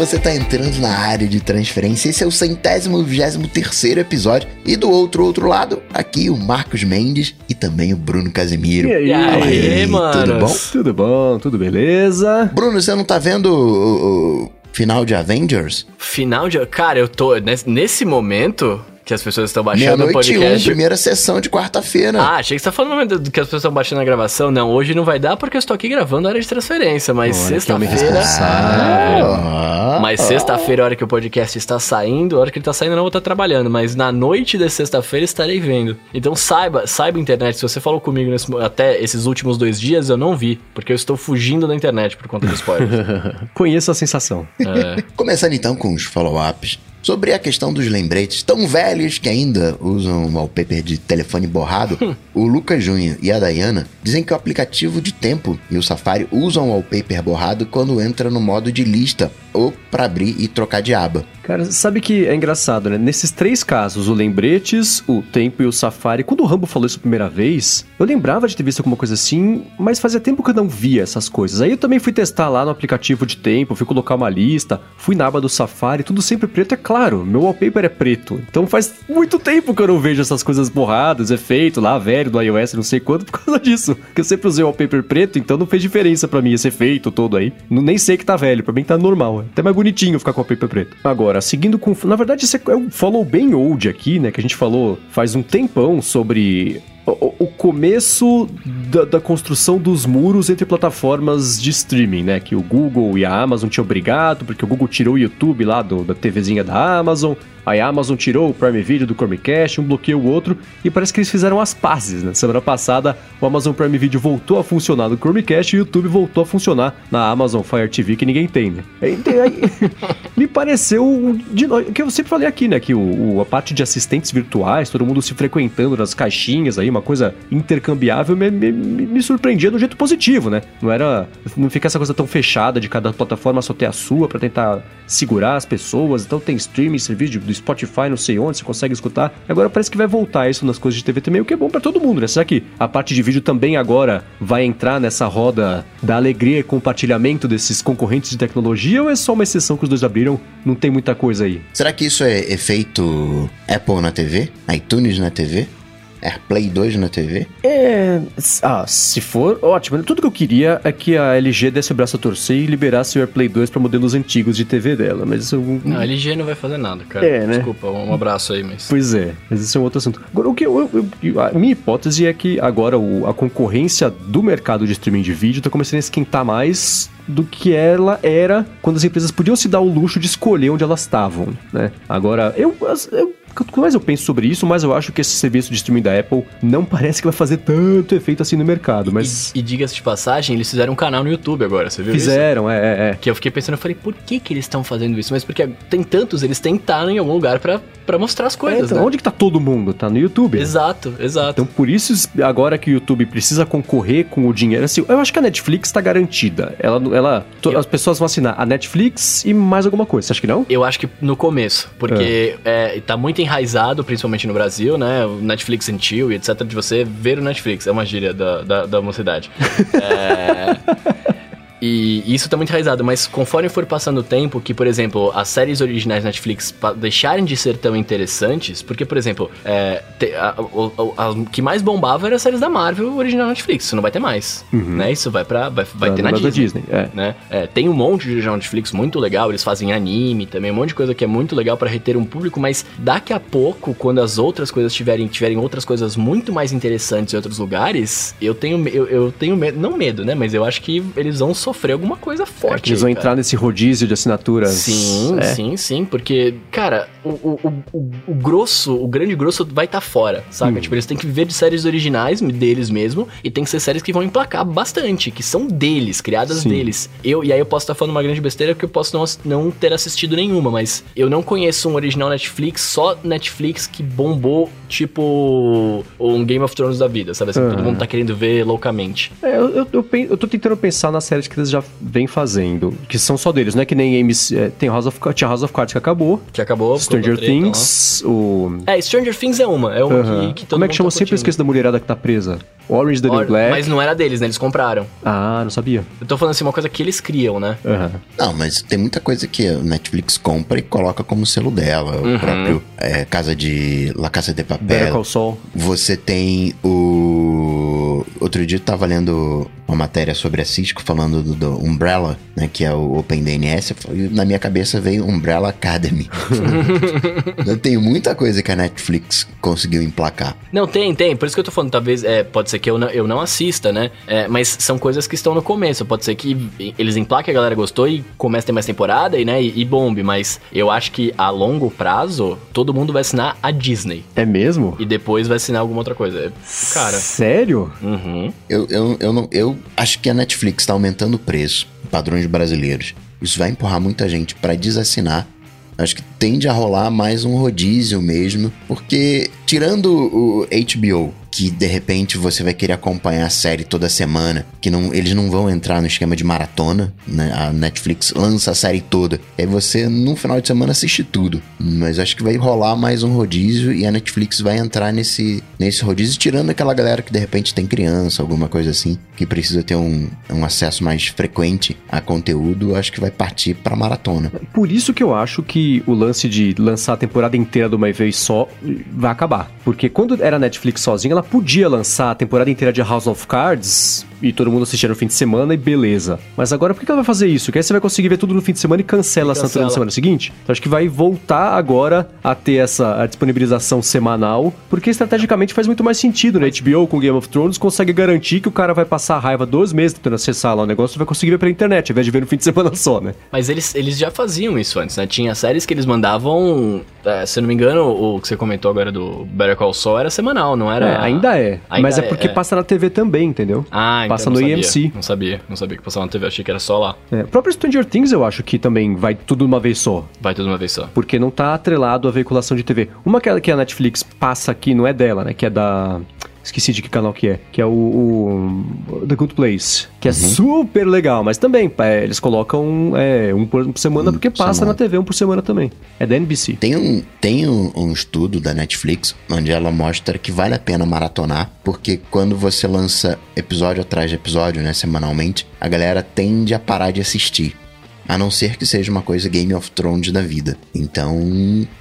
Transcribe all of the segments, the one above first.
você tá entrando na área de transferência. Esse é o centésimo vigésimo terceiro episódio. E do outro, outro lado, aqui o Marcos Mendes e também o Bruno Casemiro. E aí, Fala aí, mano? Tudo bom? Tudo bom, tudo beleza? Bruno, você não tá vendo o, o final de Avengers? Final de. Cara, eu tô. Nesse momento, que as pessoas estão baixando o e um, podcast. primeira sessão de quarta-feira. Ah, achei que você tá falando no momento do que as pessoas estão baixando a gravação. Não, hoje não vai dar porque eu estou aqui gravando a área de transferência, mas sexta-feira. Ah, Mas sexta-feira, a hora que o podcast está saindo, a hora que ele está saindo, eu não vou estar trabalhando, mas na noite de sexta-feira estarei vendo. Então saiba, saiba internet, se você falou comigo nesse até esses últimos dois dias, eu não vi, porque eu estou fugindo da internet por conta do spoiler. Conheço a sensação. é. Começando então com os follow-ups. Sobre a questão dos lembretes tão velhos que ainda usam o wallpaper de telefone borrado, o Lucas Júnior e a Dayana dizem que o aplicativo de tempo e o Safari usam o wallpaper borrado quando entra no modo de lista ou para abrir e trocar de aba. Cara, sabe que é engraçado, né? Nesses três casos, o Lembretes, o Tempo e o Safari, quando o Rambo falou isso a primeira vez, eu lembrava de ter visto alguma coisa assim, mas fazia tempo que eu não via essas coisas. Aí eu também fui testar lá no aplicativo de tempo, fui colocar uma lista, fui na aba do Safari, tudo sempre preto, é claro, meu wallpaper é preto. Então faz muito tempo que eu não vejo essas coisas borradas, efeito lá, velho, do iOS, não sei quanto, por causa disso. Porque eu sempre usei wallpaper preto, então não fez diferença pra mim esse efeito todo aí. Não, nem sei que tá velho, pra mim tá normal. É até mais bonitinho ficar com wallpaper preto. Agora, seguindo com. Na verdade, esse é um follow bem old aqui, né? Que a gente falou faz um tempão sobre o, começo da, da construção dos muros entre plataformas de streaming, né? Que o Google e a Amazon tinham brigado, porque o Google tirou o YouTube lá do, da TVzinha da Amazon, aí a Amazon tirou o Prime Video do Chromecast, um bloqueou o outro, e parece que eles fizeram as pazes, né? Semana passada, o Amazon Prime Video voltou a funcionar no Chromecast e o YouTube voltou a funcionar na Amazon Fire TV, que ninguém tem, né? Aí- aí- me pareceu de que eu sempre falei aqui, né? Que o, o- a parte de assistentes virtuais, todo mundo se frequentando nas caixinhas aí, uma coisa intercambiável, me, me, me- surpreendia do jeito positivo, né? Não era. Não fica essa coisa tão fechada de cada plataforma só ter a sua pra tentar segurar as pessoas. Então tem streaming, serviço de- do Spotify, não sei onde, você consegue escutar. Agora parece que vai voltar isso nas coisas de TV também, o que é bom pra todo mundo, né? Será que a parte de vídeo também agora vai entrar nessa roda da alegria e compartilhamento desses concorrentes de tecnologia ou é só uma exceção que os dois abriram? Não tem muita coisa aí. Será que isso é efeito Apple na TV? iTunes na TV? AirPlay 2 na TV? É. Ah, se for, ótimo. Tudo que eu queria é que a LG desse o braço a torcer e liberasse o AirPlay 2 para modelos antigos de TV dela, mas isso. Não, a LG não vai fazer nada, cara. É, né? Desculpa, um abraço aí, mas. Pois é, mas esse é um outro assunto. Agora, o que eu, eu- eu- a minha hipótese é que agora o- a concorrência do mercado de streaming de vídeo tá começando a esquentar mais do que ela era quando as empresas podiam se dar o luxo de escolher onde elas estavam, né? Agora, eu, eu quanto mais eu penso sobre isso, mais eu acho que esse serviço de streaming da Apple não parece que vai fazer tanto efeito assim no mercado, mas E, e diga-se de passagem, eles fizeram um canal no YouTube agora, você viu isso? fizeram, é, é, é. Que eu fiquei pensando, eu falei, por que que eles estão fazendo isso? Mas porque tem tantos, eles tentaram em algum lugar pra, pra mostrar as É, coisas, então, né? Onde que tá todo mundo? Tá no YouTube. Exato, exato. Então, por isso, agora que o YouTube precisa concorrer com o dinheiro, assim, eu acho que a Netflix tá garantida. Ela, ela, Eu- as pessoas vão assinar a Netflix e mais alguma coisa. Você acha que não? Eu acho que no começo, porque é, tá muito enraizado, principalmente no Brasil, né? O Netflix and chill e etc. De você ver o Netflix. É uma gíria da, da, da mocidade. É, E isso tá muito enraizado, mas conforme for passando o tempo, que, por exemplo, as séries originais Netflix deixarem de ser tão interessantes, porque, por exemplo, é, te- a, o- a- a que mais bombava era as séries da Marvel original Netflix, isso não vai ter mais, né? Isso vai pra, vai, vai ter na Disney. Disney, é. né? É, tem um monte de original Netflix muito legal, eles fazem anime também, um monte de coisa que é muito legal pra reter um público, mas daqui a pouco, quando as outras coisas tiverem, tiverem outras coisas muito mais interessantes em outros lugares, eu tenho, eu, eu tenho medo, não medo, né? Mas eu acho que eles vão sofrer alguma coisa É forte. que eles vão aí, entrar nesse rodízio de assinaturas. Sim, É. sim, sim, porque, cara, o, o, o, o- grosso, o grande grosso vai estar fora, saca? Hum. Tipo, eles têm que viver de séries originais deles mesmo, e tem que ser séries que vão emplacar bastante, que são deles, criadas Sim. deles. Eu, e aí eu posso estar falando uma grande besteira porque eu posso não, não ter assistido nenhuma, mas eu não conheço um original Netflix, só Netflix que bombou, tipo um Game of Thrones da vida, sabe? Assim, todo Aham. mundo tá querendo ver loucamente. É, eu, eu, eu, eu tô tentando pensar nas séries que que eles já vêm fazendo, que são só deles, não é que nem MC, é, tem House of, tinha House of Cards que acabou, Que acabou. Stranger. Things, o... É, Stranger Things é uma. É uma que, que todo Como é que mundo chama? tá Sempre esqueço da mulherada que tá presa. Orange the New Or- Black. Mas não era deles, né? Eles compraram. Ah, não sabia. Eu tô falando assim, uma coisa que eles criam, né? Não, mas tem muita coisa que a Netflix compra e coloca como selo dela. Uhum. O próprio é, Casa de La Casa de Better Papel. Call Saul. Você tem o. Outro dia eu tava lendo uma matéria sobre a Cisco falando do, do Umbrella, né? Que é o Open DNS. E na minha cabeça veio Umbrella Academy. eu tenho muita coisa que a Netflix conseguiu emplacar. Não, tem, tem. Por isso que eu tô falando, talvez, é, pode ser que eu não, eu não assista, né? É, mas são coisas que estão no começo. Pode ser que eles emplaquem, a galera gostou e comece a ter mais temporada e, né, e, e bombe. Mas eu acho que a longo prazo, todo mundo vai assinar a Disney. É mesmo? E depois vai assinar alguma outra coisa. Cara. Sério? Uhum. Eu, eu, eu, não, eu acho que a Netflix está aumentando o preço, padrões brasileiros. Isso vai empurrar muita gente para desassinar. Acho que tende a rolar mais um rodízio mesmo, porque tirando o HBO, que de repente você vai querer acompanhar a série toda semana, que não, eles não vão entrar no esquema de maratona, né? A Netflix lança a série toda, e aí você no final de semana assiste tudo. Mas acho que vai rolar mais um rodízio e a Netflix vai entrar nesse, nesse rodízio, tirando aquela galera que de repente tem criança, alguma coisa assim, que precisa ter um, um acesso mais frequente a conteúdo, acho que vai partir pra maratona. Por isso que eu acho que o lance de lançar a temporada inteira de uma vez só vai acabar. Porque quando era a Netflix sozinha, ela podia lançar a temporada inteira de House of Cards e todo mundo assistia no fim de semana e beleza. Mas agora por que ela vai fazer isso? Que aí você vai conseguir ver tudo no fim de semana e cancela E cancela. na semana seguinte? Então acho que vai voltar agora a ter essa a disponibilização semanal, porque estrategicamente faz muito mais sentido, né? HBO com Game of Thrones consegue garantir que o cara vai passar a raiva dois meses tentando acessar lá o negócio e vai conseguir ver pela internet, ao invés de ver no fim de semana só, né? Mas eles, eles já faziam isso antes, né? Tinha séries que eles mandavam, é, se eu não me engano, o que você comentou agora do Better Call Saul era semanal, não era? É, ainda é. Ainda mas é é, porque passa na TV também, entendeu? Ah, Passa não no sabia. EMC. Não sabia, não sabia que passava na TV, achei que era só lá. É, o próprio Stranger Things eu acho que também vai tudo de uma vez só. Vai tudo de uma vez só. Porque não tá atrelado à veiculação de TV. Uma a, que a Netflix passa aqui não é dela, né? Que é da. Esqueci de que canal que é. Que é o, o The Good Place. Que é super legal, mas também é, eles colocam é, um por semana porque por passa semana. na TV um por semana também. É da NBC. Tem um, tem um, um estudo da Netflix onde ela mostra que vale a pena maratonar, porque quando você lança episódio atrás de episódio, né, semanalmente, a galera tende a parar de assistir. A não ser que seja uma coisa Game of Thrones da vida. Então,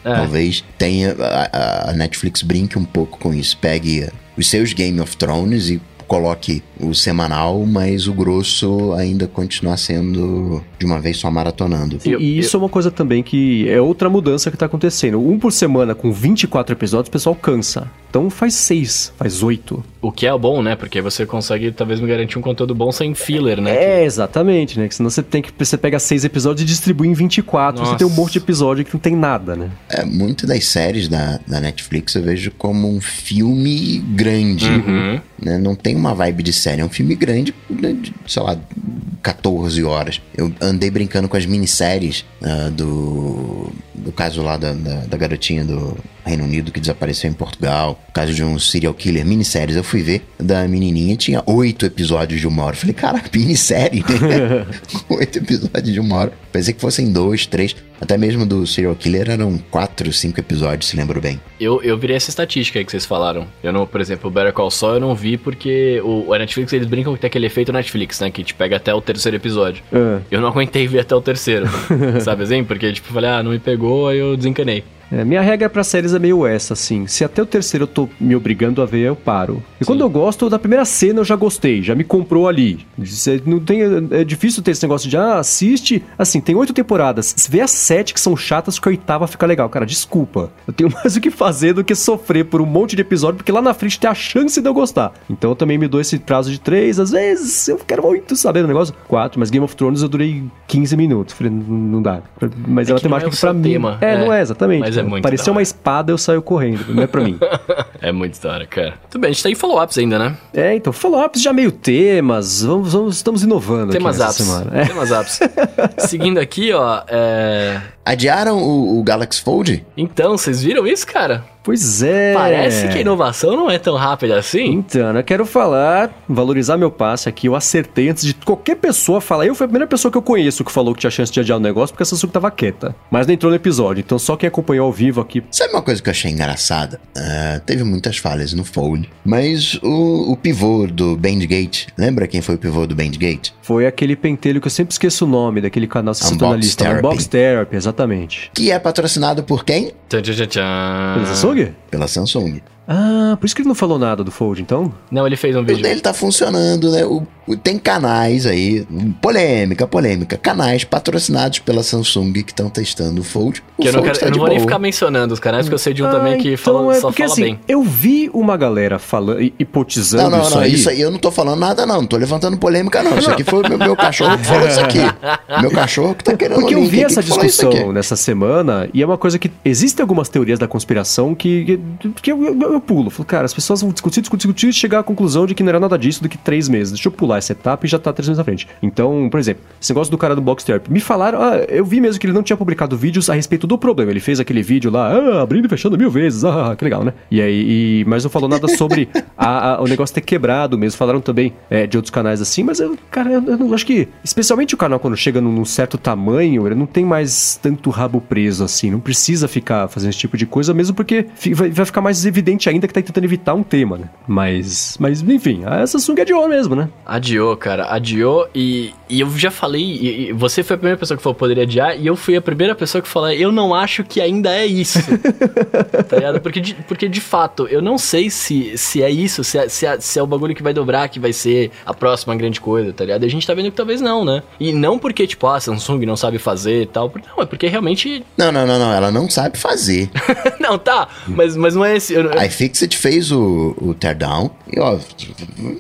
É. talvez tenha. A, a- a Netflix brinque um pouco com isso. Pegue os seus Game of Thrones e coloque o semanal, mas o grosso ainda continuar sendo de uma vez só maratonando. E, e isso é uma coisa também que é outra mudança que tá acontecendo. Um por semana com 24 episódios, o pessoal cansa. Então faz seis, faz oito. O que é bom, né? Porque você consegue talvez me garantir um conteúdo bom sem filler, né? É, exatamente, né? Que senão você tem que. Você pega seis episódios e distribui em 24. Você Nossa. tem um monte de episódio que não tem nada, né? É, muito das séries da, da Netflix eu vejo como um filme grande. Uhum. Né? Não tem uma vibe de série, é um filme grande, né, de, sei lá, 14 horas. Eu andei brincando com as minisséries ah, do, do caso lá da, da, da garotinha do Reino Unido que desapareceu em Portugal, o caso de um serial killer, minisséries. Eu fui ver, da menininha tinha oito episódios de uma hora. Eu falei, caraca, minissérie, né? Oito episódios de uma hora. Pensei que fossem dois, três. Até mesmo do serial killer eram quatro, cinco episódios, se lembro bem. Eu, eu virei essa estatística aí que vocês falaram. Eu não, por exemplo, o Better Call Saul eu não vi porque o, a Netflix eles brincam que tem aquele efeito Netflix, né? Que te pega até o terceiro episódio. É. Eu não aguentei ver até o terceiro. sabe assim? Porque, tipo, eu falei, ah, não me pegou, aí eu desencanei. É, minha regra pra séries é meio essa, assim. Se até o terceiro eu tô me obrigando a ver, eu paro. E quando eu gosto, da primeira cena eu já gostei, já me comprou ali. Não tem, é difícil ter esse negócio de, ah, assiste. Assim, tem oito temporadas. Se vê as sete que são chatas, que a oitava fica legal. Cara, desculpa. Eu tenho mais o que fazer do que sofrer por um monte de episódio, porque lá na frente tem a chance de eu gostar. Então eu também me dou esse prazo de três. Às vezes eu quero muito saber do negócio. Quatro, mas Game of Thrones eu durei 15 minutos. Falei, não, dá. Mas É é uma não é temática que seu pra mim. tema. É, É. não é, exatamente. Mas é muito Pareceu uma espada, eu saio correndo. Não é pra mim. É muito da hora, cara. Tudo bem, a gente tem follow-ups ainda, né? é, então, follow-ups já meio temas. Vamos, vamos- estamos inovando Temas aqui apps. semana. É. Temas apps. Seguindo aqui, ó, é... Adiaram o, o Galaxy Fold? Então, vocês viram isso, cara? Pois é. Parece que a inovação não é tão rápida assim. Então, eu quero falar, valorizar meu passe aqui. Eu acertei antes de qualquer pessoa falar. Eu fui a primeira pessoa que eu conheço que falou que tinha chance de adiar o negócio porque a Samsung tava quieta. Mas não entrou no episódio, então só quem acompanhou ao vivo aqui. Sabe uma coisa que eu achei engraçada? Uh, teve muitas falhas no Fold, mas o, o pivô do Bandgate, lembra quem foi o pivô do Bandgate? Foi aquele pentelho que eu sempre esqueço o nome daquele canal que Unbox na lista. Therapy. Unbox Therapy, exatamente. Que é patrocinado por quem? Tchan, tchan, tchan, tchan. Pela Samsung? Pela Samsung. Ah, por isso que ele não falou nada do Fold, então? Não, ele fez um O vídeo. dele tá funcionando, né? O, o- tem canais aí, polêmica, polêmica, canais patrocinados pela Samsung que estão testando o Fold. O Que eu não, Fold quero, tá eu não de vou nem boa. ficar mencionando os canais, porque eu sei de um Ah, também que então fala, é só porque fala assim, bem. eu vi uma galera falando, hipotizando Não, não, isso não, aí. isso aí eu não tô falando nada não, não tô levantando polêmica não, isso aqui foi o meu, meu cachorro que falou isso aqui. Meu cachorro que tá querendo Porque eu vi essa discussão nessa semana e é uma coisa que. Existem algumas teorias da conspiração que, que, que eu, eu, eu pulo. Falo, cara, as pessoas vão discutir, discutir, discutir e chegar à conclusão de que não era nada disso do que três meses. Deixa eu pular essa etapa e já tá três meses na frente. Então, por exemplo, esse negócio do cara do Box Therapy. Me falaram, ah, eu vi mesmo que ele não tinha publicado vídeos a respeito do problema. Ele fez aquele vídeo lá, ah, abrindo e fechando mil vezes, ah, que legal, né? E aí, e- mas não falou nada sobre a- a- o negócio ter quebrado mesmo. Falaram também é, de outros canais assim, mas eu, cara, eu, eu não- acho que, especialmente o canal quando chega num, num certo tamanho, ele não tem mais tanto rabo preso assim. Não precisa ficar fazendo esse tipo de coisa, mesmo porque vai, vai ficar mais evidente ainda que tá tentando evitar um tema, né? Mas, mas enfim, a Samsung adiou mesmo, né? Adiou, cara, adiou e, e eu já falei, e, e você foi a primeira pessoa que falou que poderia adiar, e eu fui a primeira pessoa que falou, eu não acho que ainda é isso. tá ligado? Porque de, porque de fato, eu não sei se, se é isso, se é, se, é, se é o bagulho que vai dobrar, que vai ser a próxima grande coisa, tá ligado? E a gente tá vendo que talvez não, né? E não porque, tipo, ah, a Samsung não sabe fazer e tal, não, é porque realmente. Não, não, não, não, ela não sabe fazer. não, tá, mas, mas não é esse. eu- eu- A iFixit fez o, o teardown e ó,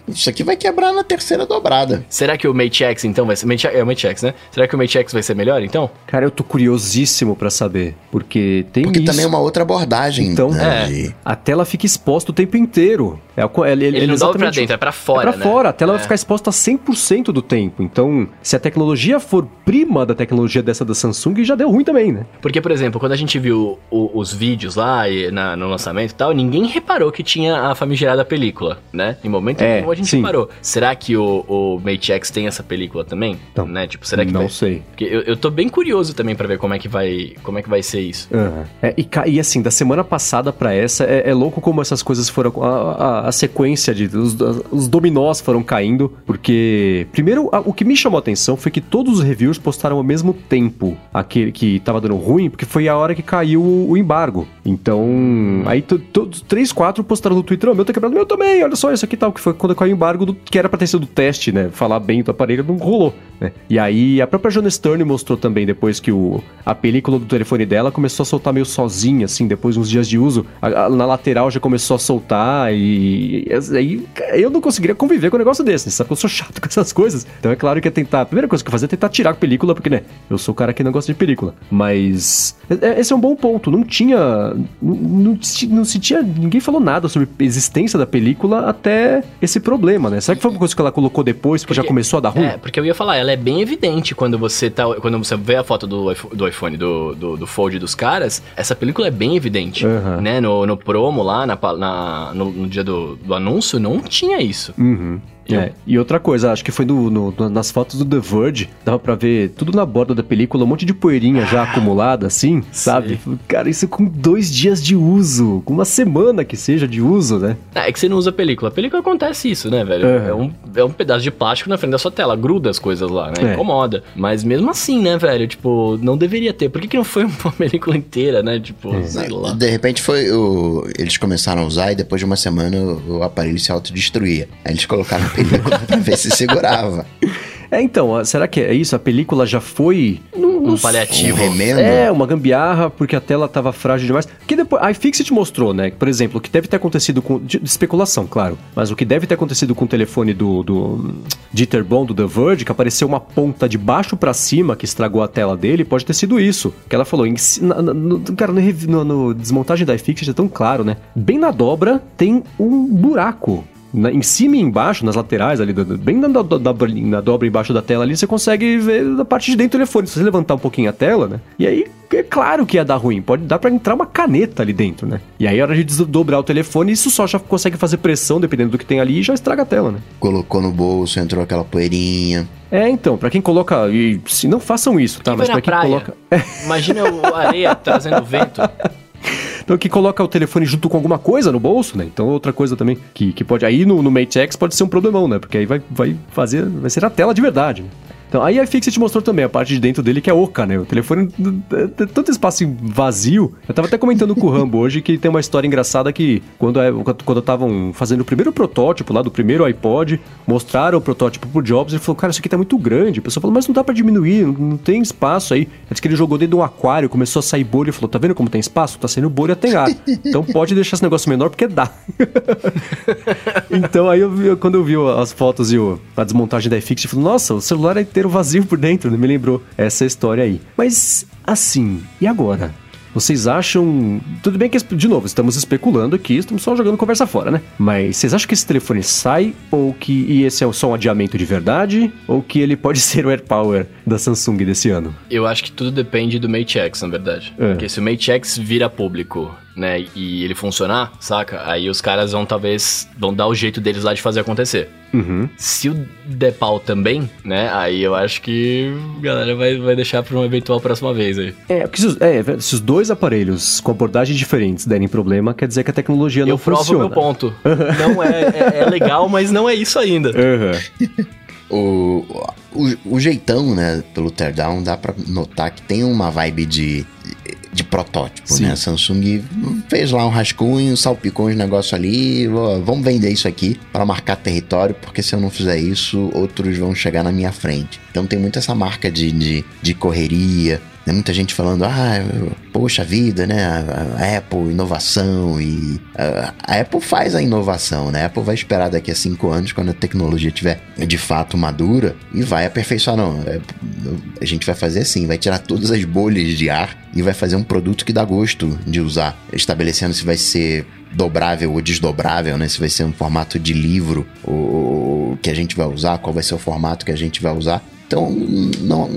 isso aqui vai quebrar na terceira dobrada. Será que o Mate X então vai ser. Mate, é o Mate X, né? Será que o Mate X vai ser melhor então? Cara, eu tô curiosíssimo pra saber, porque tem Porque isso. também é uma outra abordagem. Então, né, é. de- A tela fica exposta o tempo inteiro. É, ele, Ele, não dobra pra dentro, é pra fora. é pra né? fora, a tela É. vai ficar exposta 100% do tempo. Então, se a tecnologia for prima da tecnologia dessa da Samsung, já deu ruim também, né? Porque, por exemplo, quando a gente viu o- os vídeos lá e na- no lançamento e tal, ninguém reparou que tinha a famigerada película, né? Em momento É, nenhum a gente sim. reparou. Será que o, o Mate X tem essa película também? Então, né? Tipo, será que Não vai... sei. Porque eu, eu tô bem curioso também pra ver como é que vai, como é que vai ser isso. Aham. É, e, e assim, da semana passada pra essa, é, é louco como essas coisas foram. A, a- a sequência de. Os, os dominós foram caindo. Porque. Primeiro, a- o que me chamou a atenção foi que todos os reviews postaram ao mesmo tempo aquele que tava dando ruim, porque foi a hora que caiu o, o embargo. Então. Aí to- todos, três, quatro postaram no Twitter: "Ô, meu tá quebrado, meu também, olha só isso aqui tal. Que foi quando caiu o embargo, do, que era pra ter sido teste, né? Falar bem do aparelho, não rolou, né? E aí a própria Jonas Stern mostrou também depois que o, a película do telefone dela começou a soltar meio sozinha, assim, depois de uns dias de uso. A- a- na lateral já começou a soltar e, aí eu não conseguiria conviver com um negócio desse, né? sabe? que Eu sou chato com essas coisas. Então é claro que é tentar. A primeira coisa que eu fazer é tentar tirar a película, porque, né? Eu sou o cara que não gosta de película. Mas é- esse é um bom ponto. Não tinha. Não, não, não se tinha. Ninguém falou nada sobre a existência da película até esse problema, né? Será que foi uma coisa que ela colocou depois, porque já começou a dar ruim? É, porque eu ia falar, ela é bem evidente quando você tá. Quando você vê a foto do, iPhone- do iPhone, do, do, do Fold dos caras, essa película é bem evidente. Aham. Né? No, no promo lá, na, na- no, no dia do, do anúncio, não tinha isso. Uhum. É, e outra coisa, acho que foi no, no- nas fotos do The Verge, dava pra ver tudo na borda da película, um monte de poeirinha já acumulada, assim, sabe? Cara, isso com dois dias de uso, com uma semana que seja de uso, né? É, é que você não usa película. A película acontece isso, né, velho? Aham. É, um, é um pedaço de plástico na frente da sua tela, gruda as coisas lá, né? É. Incomoda. Mas mesmo assim, né, velho? Tipo, não deveria ter. Por que, que não foi uma película inteira, né? Tipo, É. sei lá. De repente foi o. Eles começaram a usar e depois de uma semana o, aparelho se autodestruía. Aí eles colocaram a película pra ver se segurava. É, então, será que é isso? A película já foi... Um Um paliativo. remendo. É, uma gambiarra, porque a tela tava frágil demais. Que depois, a iFixit mostrou, né? Por exemplo, o que deve ter acontecido com. De, de especulação, claro. Mas o que deve ter acontecido com o telefone do, do Dieter Bond, do The Verge, que apareceu uma ponta de baixo pra cima que estragou a tela dele, pode ter sido isso. Que ela falou. Em, na- no, cara, no, no- no desmontagem da iFixit é tão claro, né? Bem na dobra tem um buraco. Na- em cima e embaixo, nas laterais ali, bem na, do- da- na dobra embaixo da tela ali, você consegue ver a parte de dentro do telefone. Se você levantar um pouquinho a tela, né? E aí é claro que ia dar ruim. Pode dar para entrar uma caneta ali dentro, né? E aí, a hora de dobrar o telefone, isso só já consegue fazer pressão, dependendo do que tem ali, e já estraga a tela, né? Colocou no bolso, entrou aquela poeirinha. É, então, para quem coloca. E, se não façam isso, tá? Quem Mas pra quem praia? coloca. Imagina o areia trazendo vento. Então, que coloca o telefone junto com alguma coisa no bolso, né? Então, outra coisa também que, que pode. Aí no, no Mate X pode ser um problemão, né? Porque aí vai, vai fazer. Vai ser a tela de verdade. Né? Então, aí a iFixit mostrou também a parte de dentro dele que é oca, né? O telefone tem tanto espaço vazio. Eu tava até comentando com o Rambo hoje que tem uma história engraçada que quando, é- quando estavam fazendo o primeiro protótipo lá do primeiro iPod, mostraram o protótipo pro Jobs, ele falou, cara, isso aqui tá muito grande. A pessoa falou, mas não dá pra diminuir, não, tem espaço aí. Antes que ele jogou dentro de um aquário, começou a sair bolha e falou, tá vendo como tem espaço? Tá saindo bolha, tem ar. Então pode deixar esse negócio menor porque dá. então aí eu quando eu vi as fotos e a desmontagem da iFixit, eu falei, nossa, o celular é inteiro vazio por dentro, né? me lembrou essa história aí. Mas assim, e agora? Vocês acham. Tudo bem que, de novo, estamos especulando aqui, estamos só jogando conversa fora, né? Mas vocês acham que esse telefone sai ou que e esse é só um adiamento de verdade? Ou que ele pode ser o AirPower da Samsung desse ano? Eu acho que tudo depende do Mate X, na verdade. É. Porque se o Mate X vira público, né, e ele funcionar, saca? Aí os caras vão talvez vão dar o jeito deles lá de fazer acontecer. Uhum. Se o der pau também, né, aí eu acho que a galera vai, vai deixar pra uma eventual próxima vez aí. É, porque se os, é, se os dois aparelhos com abordagens diferentes derem problema, quer dizer que a tecnologia não eu provo funciona. meu ponto. Não é, é, é legal, mas não é isso ainda. Aham. O, o, o jeitão, né, pelo teardown, dá pra notar que tem uma vibe de, de protótipo, Sim. né? A Samsung fez lá um rascunho, salpicou uns negócios ali, ó, vamos vender isso aqui para marcar território, porque se eu não fizer isso, outros vão chegar na minha frente. Então tem muito essa marca de, de, de correria, né? Muita gente falando, ah, poxa vida, né? A, Apple, inovação e. A, a Apple faz a inovação, né? A Apple vai esperar daqui a cinco anos, quando a tecnologia estiver de fato madura, e vai aperfeiçoar. Não, é- a gente vai fazer assim, vai tirar todas as bolhas de ar e vai fazer um produto que dá gosto de usar, estabelecendo se vai ser dobrável ou desdobrável, né? Se vai ser um formato de livro ou, ou- que a gente vai usar, qual vai ser o formato que a gente vai usar. Então, não,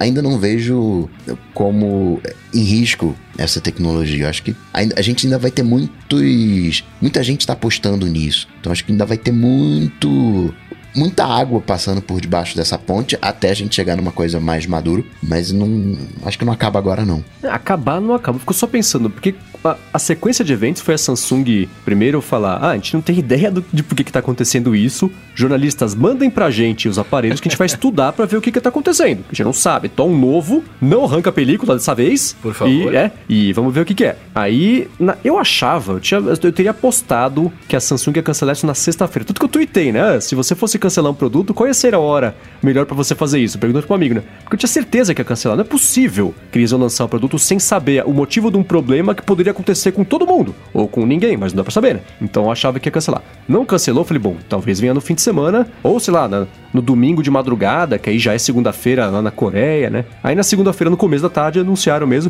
ainda não vejo como em risco essa tecnologia. Eu acho que a gente ainda vai ter muitos. Muita gente está apostando nisso. Então acho que ainda vai ter muito. Muita água passando por debaixo dessa ponte até a gente chegar numa coisa mais maduro, mas não. Acho que não acaba agora, não. Acabar não acaba. Fico só pensando, porque a, a sequência de eventos foi a Samsung primeiro falar: ah, a gente não tem ideia do- de por que, que tá acontecendo isso. Jornalistas, mandem pra gente os aparelhos que a gente vai estudar pra ver o que, que tá acontecendo. A gente não sabe. Tom novo, não arranca a película dessa vez. Por favor. E, é, e vamos ver o que, que é. Aí, na- eu achava, eu, tinha, eu teria apostado que a Samsung ia cancelar isso na sexta-feira. Tudo que eu tuitei, né? Se você fosse cancelar um produto, qual ia ser a hora melhor pra você fazer isso? Perguntando pro amigo, né? Porque eu tinha certeza que ia cancelar. Não é possível que eles iam lançar o produto sem saber o motivo de um problema que poderia acontecer com todo mundo. Ou com ninguém, mas não dá pra saber, né? Então eu achava que ia cancelar. Não cancelou, falei, bom, talvez venha no fim de semana, ou sei lá, na- no domingo de madrugada, que aí já é segunda-feira lá na Coreia, né? Aí na segunda-feira, no começo da tarde, anunciaram mesmo.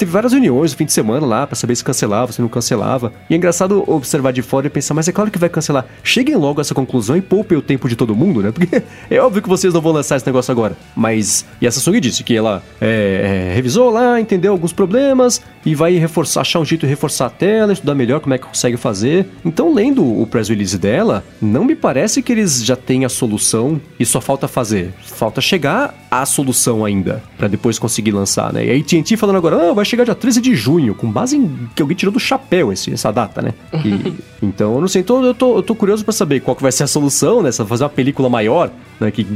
teve várias reuniões no fim de semana lá pra saber se cancelava, se não cancelava. E é engraçado observar de fora e pensar, mas é claro que vai cancelar. Cheguem logo a essa conclusão e poupem o tempo de todo mundo, né? Porque é óbvio que vocês não vão lançar esse negócio agora. Mas. E a Samsung disse que ela é, é, revisou lá, entendeu alguns problemas e vai reforçar, achar um jeito de reforçar a tela, estudar melhor como é que consegue fazer. Então, lendo o press release dela, não me parece que eles já têm a solução e só falta fazer. Falta chegar à solução ainda, pra depois conseguir lançar, né? E aí TNT falando agora, ah, vai chegar dia 13 de junho, com base em que alguém tirou do chapéu esse, essa data, né? E- então, eu não sei, então eu tô, eu tô curioso pra saber qual que vai ser a solução, né? Fazer uma película maior, né? Que,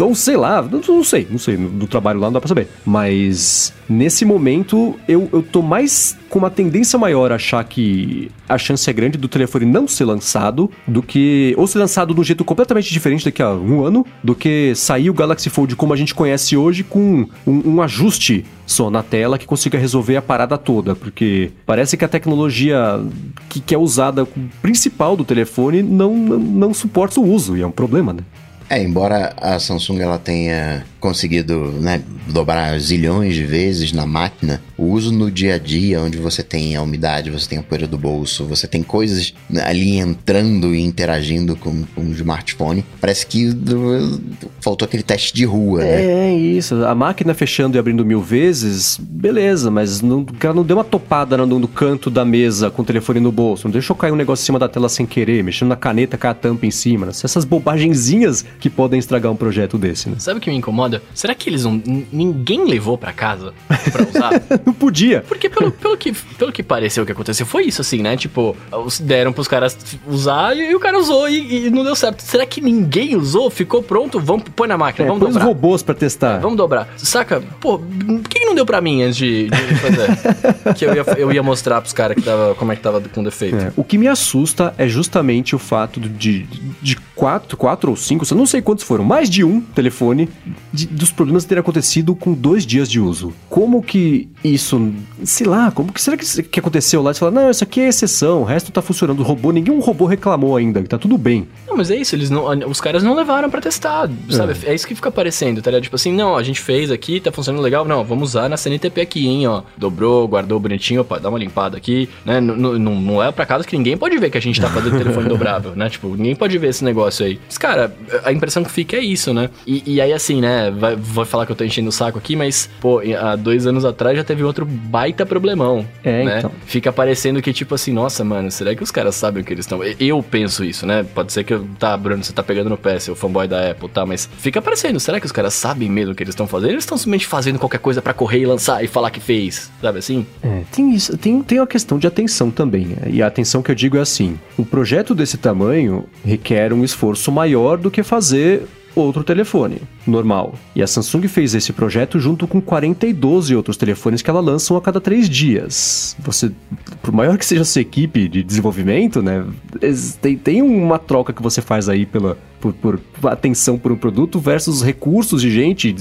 ou sei lá, não, não sei, não sei, no trabalho lá não dá pra saber. Mas nesse momento eu, eu tô mais com uma tendência maior a achar que a chance é grande do telefone não ser lançado do que. ou ser lançado de um jeito completamente diferente daqui a um ano, do que sair o Galaxy Fold como a gente conhece hoje com um, um ajuste só na tela que consiga resolver a parada toda, porque parece que a tecnologia que, que é usada principal do telefone não, não, não suporta o uso, e é um problema, né? É, embora a Samsung ela tenha conseguido né, dobrar zilhões de vezes na máquina, o uso no dia a dia, onde você tem a umidade, você tem a poeira do bolso, você tem coisas ali entrando e interagindo com, com o smartphone, parece que uh, faltou aquele teste de rua, né? É, isso. A máquina fechando e abrindo mil vezes, beleza, mas não, o cara não deu uma topada no, no canto da mesa com o telefone no bolso, não deixou cair um negócio em cima da tela sem querer, mexendo na caneta com a tampa em cima. Né? Essas bobagenzinhas que podem estragar um projeto desse, né? Sabe o que me incomoda? Será que eles não. Ninguém levou pra casa pra usar? não podia. Porque pelo, pelo, que, pelo que pareceu que aconteceu, foi isso assim, né? Tipo, os deram pros caras usar e, e o cara usou e, e, não deu certo. Será que ninguém usou? Ficou pronto? Vamos, põe na máquina, é, vamos põe dobrar. os robôs pra testar. É, vamos dobrar. Saca? Pô, por que, não deu pra mim antes de, de fazer? que eu ia, eu ia mostrar pros caras que tava, como é que tava com defeito. É, o que me assusta é justamente o fato de, de quatro, quatro ou cinco, eu não sei quantos foram, mais de um telefone de, dos problemas terem acontecido com dois dias de uso. Como que isso, sei lá, como que será que, que aconteceu lá? Você fala, não, isso aqui é exceção, o resto tá funcionando. O robô, nenhum robô reclamou ainda, tá tudo bem. Não, mas é isso, eles não, os caras não levaram para testar, sabe? É. é. isso que fica aparecendo, tá ligado? Tipo assim, não, a gente fez aqui, tá funcionando legal, não, vamos usar na CNTP aqui, hein, ó. Dobrou, guardou bonitinho, opa, dá uma limpada aqui, né? Não é pra casa que ninguém pode ver que a gente tá fazendo telefone dobrável, né? Tipo, ninguém pode ver esse negócio aí. Mas, cara, a impressão que fica é isso, né? E, e aí, assim, né, vai, vou falar que eu tô enchendo o saco aqui, mas, pô, há dois anos atrás já teve outro baita problemão, é, né? Então. Fica parecendo que, tipo assim, nossa, mano, será que os caras sabem o que eles estão... Eu penso isso, né? Pode ser que, eu, tá, Bruno, você tá pegando no pé, seu fanboy da Apple, tá? Mas fica parecendo, será que os caras sabem mesmo o que eles estão fazendo? Eles estão simplesmente fazendo qualquer coisa para correr e lançar e falar que fez, sabe assim? É, tem isso, tem, tem uma questão de atenção também, né? E a atenção que eu digo é assim, um projeto desse tamanho requer um esforço maior do que fazer outro telefone normal. E a Samsung fez esse projeto junto com 42 outros telefones que ela lança a cada três dias. Você, por maior que seja a sua equipe de desenvolvimento, né, tem, tem uma troca que você faz aí pela, por, por, atenção por um produto versus recursos de gente,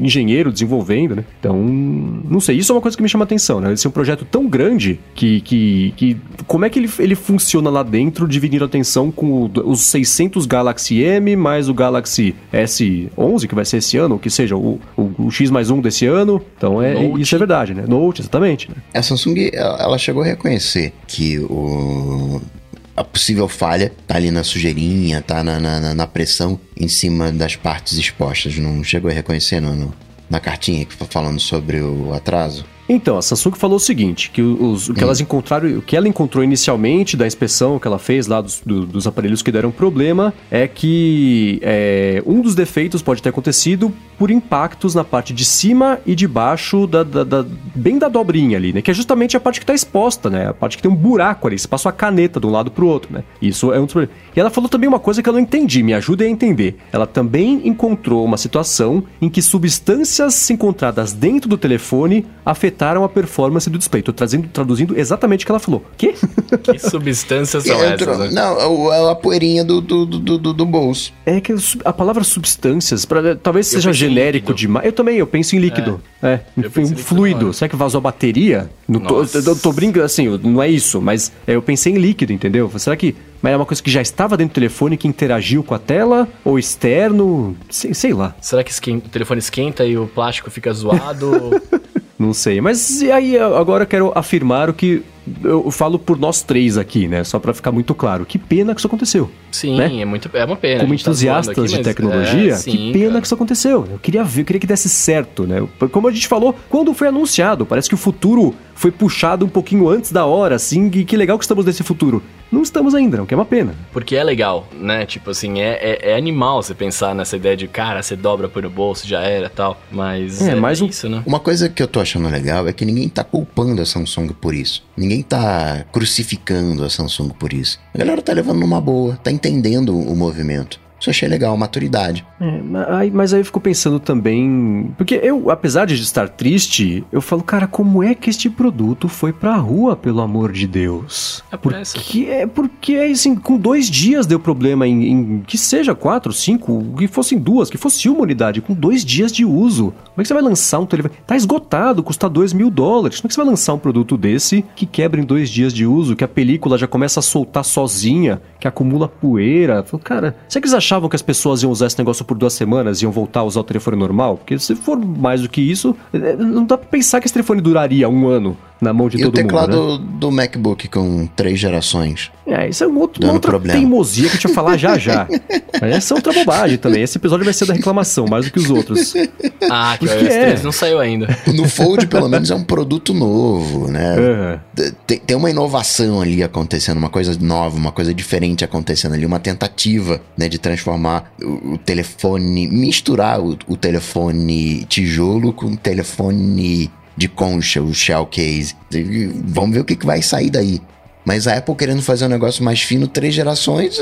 engenheiro desenvolvendo, né? Então, não sei, isso é uma coisa que me chama atenção, né? Esse é um projeto tão grande que, que, que como é que ele, ele funciona lá dentro, dividindo a atenção com o, os 600 Galaxy M mais o Galaxy S11, que vai ser esse ano, ou que seja, o, o, o X mais um desse ano. Então, é, isso é verdade, né? Note, exatamente. Né? A Samsung, ela chegou a reconhecer que o a possível falha tá ali na sujeirinha, tá na, na, na, pressão em cima das partes expostas. Não chegou a reconhecer no, no na cartinha que foi falando sobre o atraso? Então, a Samsung falou o seguinte, que os, o que hum. elas encontraram, o que ela encontrou inicialmente da inspeção que ela fez lá dos, do, dos aparelhos que deram problema é que é, um dos defeitos pode ter acontecido por impactos na parte de cima e de baixo, da, da, da bem da dobrinha ali, né? Que é justamente a parte que está exposta, né? A parte que tem um buraco ali, você passa a caneta de um lado para o outro, né? Isso é um dos problemas. E ela falou também uma coisa que eu não entendi, me ajude a entender. Ela também encontrou uma situação em que substâncias encontradas dentro do telefone afetaram a performance do display. Tô trazendo, traduzindo exatamente o que ela falou. Quê? Que substâncias são essas? Né? Não, é a poeirinha do, do, do, do, do bolso. É que a palavra substâncias, pra, talvez eu seja genérico demais. Eu também, eu penso em líquido. É, é fluido. Será que vazou a bateria? Não tô, eu tô brincando, assim, não é isso, mas é, eu pensei em líquido, entendeu? Será que mas é uma coisa que já estava dentro do telefone que interagiu com a tela? Ou externo? Sei, sei lá. Será que esquenta, o telefone esquenta e o plástico fica zoado? Não sei. Mas aí agora eu quero afirmar o que eu falo por nós três aqui, né? Só para ficar muito claro. Que pena que isso aconteceu. Sim, né? é muito é uma pena. Como tá entusiastas tá aqui, de tecnologia, é, sim, que pena cara. que isso aconteceu. Eu queria ver, eu queria que desse certo, né? Como a gente falou, quando foi anunciado, parece que o futuro foi puxado um pouquinho antes da hora, assim, e que legal que estamos nesse futuro. Não estamos ainda, não, que é uma pena. Porque é legal, né? Tipo assim, é, é, é animal você pensar nessa ideia de, cara, você dobra, põe no bolso, já era tal. Mas é, é mais um... isso, né? Uma coisa que eu tô achando legal é que ninguém tá culpando a Samsung por isso. Ninguém tá crucificando a Samsung por isso. A galera tá levando numa boa, tá entendendo o movimento. Isso achei legal, maturidade. É, mas aí eu fico pensando também. Porque eu, apesar de estar triste, eu falo, cara, como é que este produto foi pra rua, pelo amor de Deus? É por porque, é porque, assim, com dois dias deu problema em, em, que seja quatro, cinco, que fossem duas, que fosse uma unidade, com dois dias de uso. Como é que você vai lançar um telefone? Tá esgotado, custa dois mil dólares. Como é que você vai lançar um produto desse que quebra em dois dias de uso, que a película já começa a soltar sozinha, que acumula poeira? Falo, cara, será que eles acharam achavam que as pessoas iam usar esse negócio por duas semanas e iam voltar a usar o telefone normal? Porque se for mais do que isso, é, não dá pra pensar que esse telefone duraria um ano na mão de E todo o teclado mundo. Né? do MacBook com três gerações. É, isso é um outro, uma outra problema. teimosia que a gente vai falar já já. Mas essa é outra bobagem também. Esse episódio vai ser da reclamação, mais do que os outros. Ah, que o Por iOS que é? 13 não saiu ainda. No Fold, pelo menos, é um produto novo, né? Aham. Tem, tem uma inovação ali acontecendo, uma coisa nova, uma coisa diferente acontecendo ali, uma tentativa né, de transformar o, o telefone, misturar o, o telefone tijolo com o telefone de concha, o shell case. E Vamos ver o que, que vai sair daí. Mas a Apple querendo fazer um negócio mais fino, três gerações.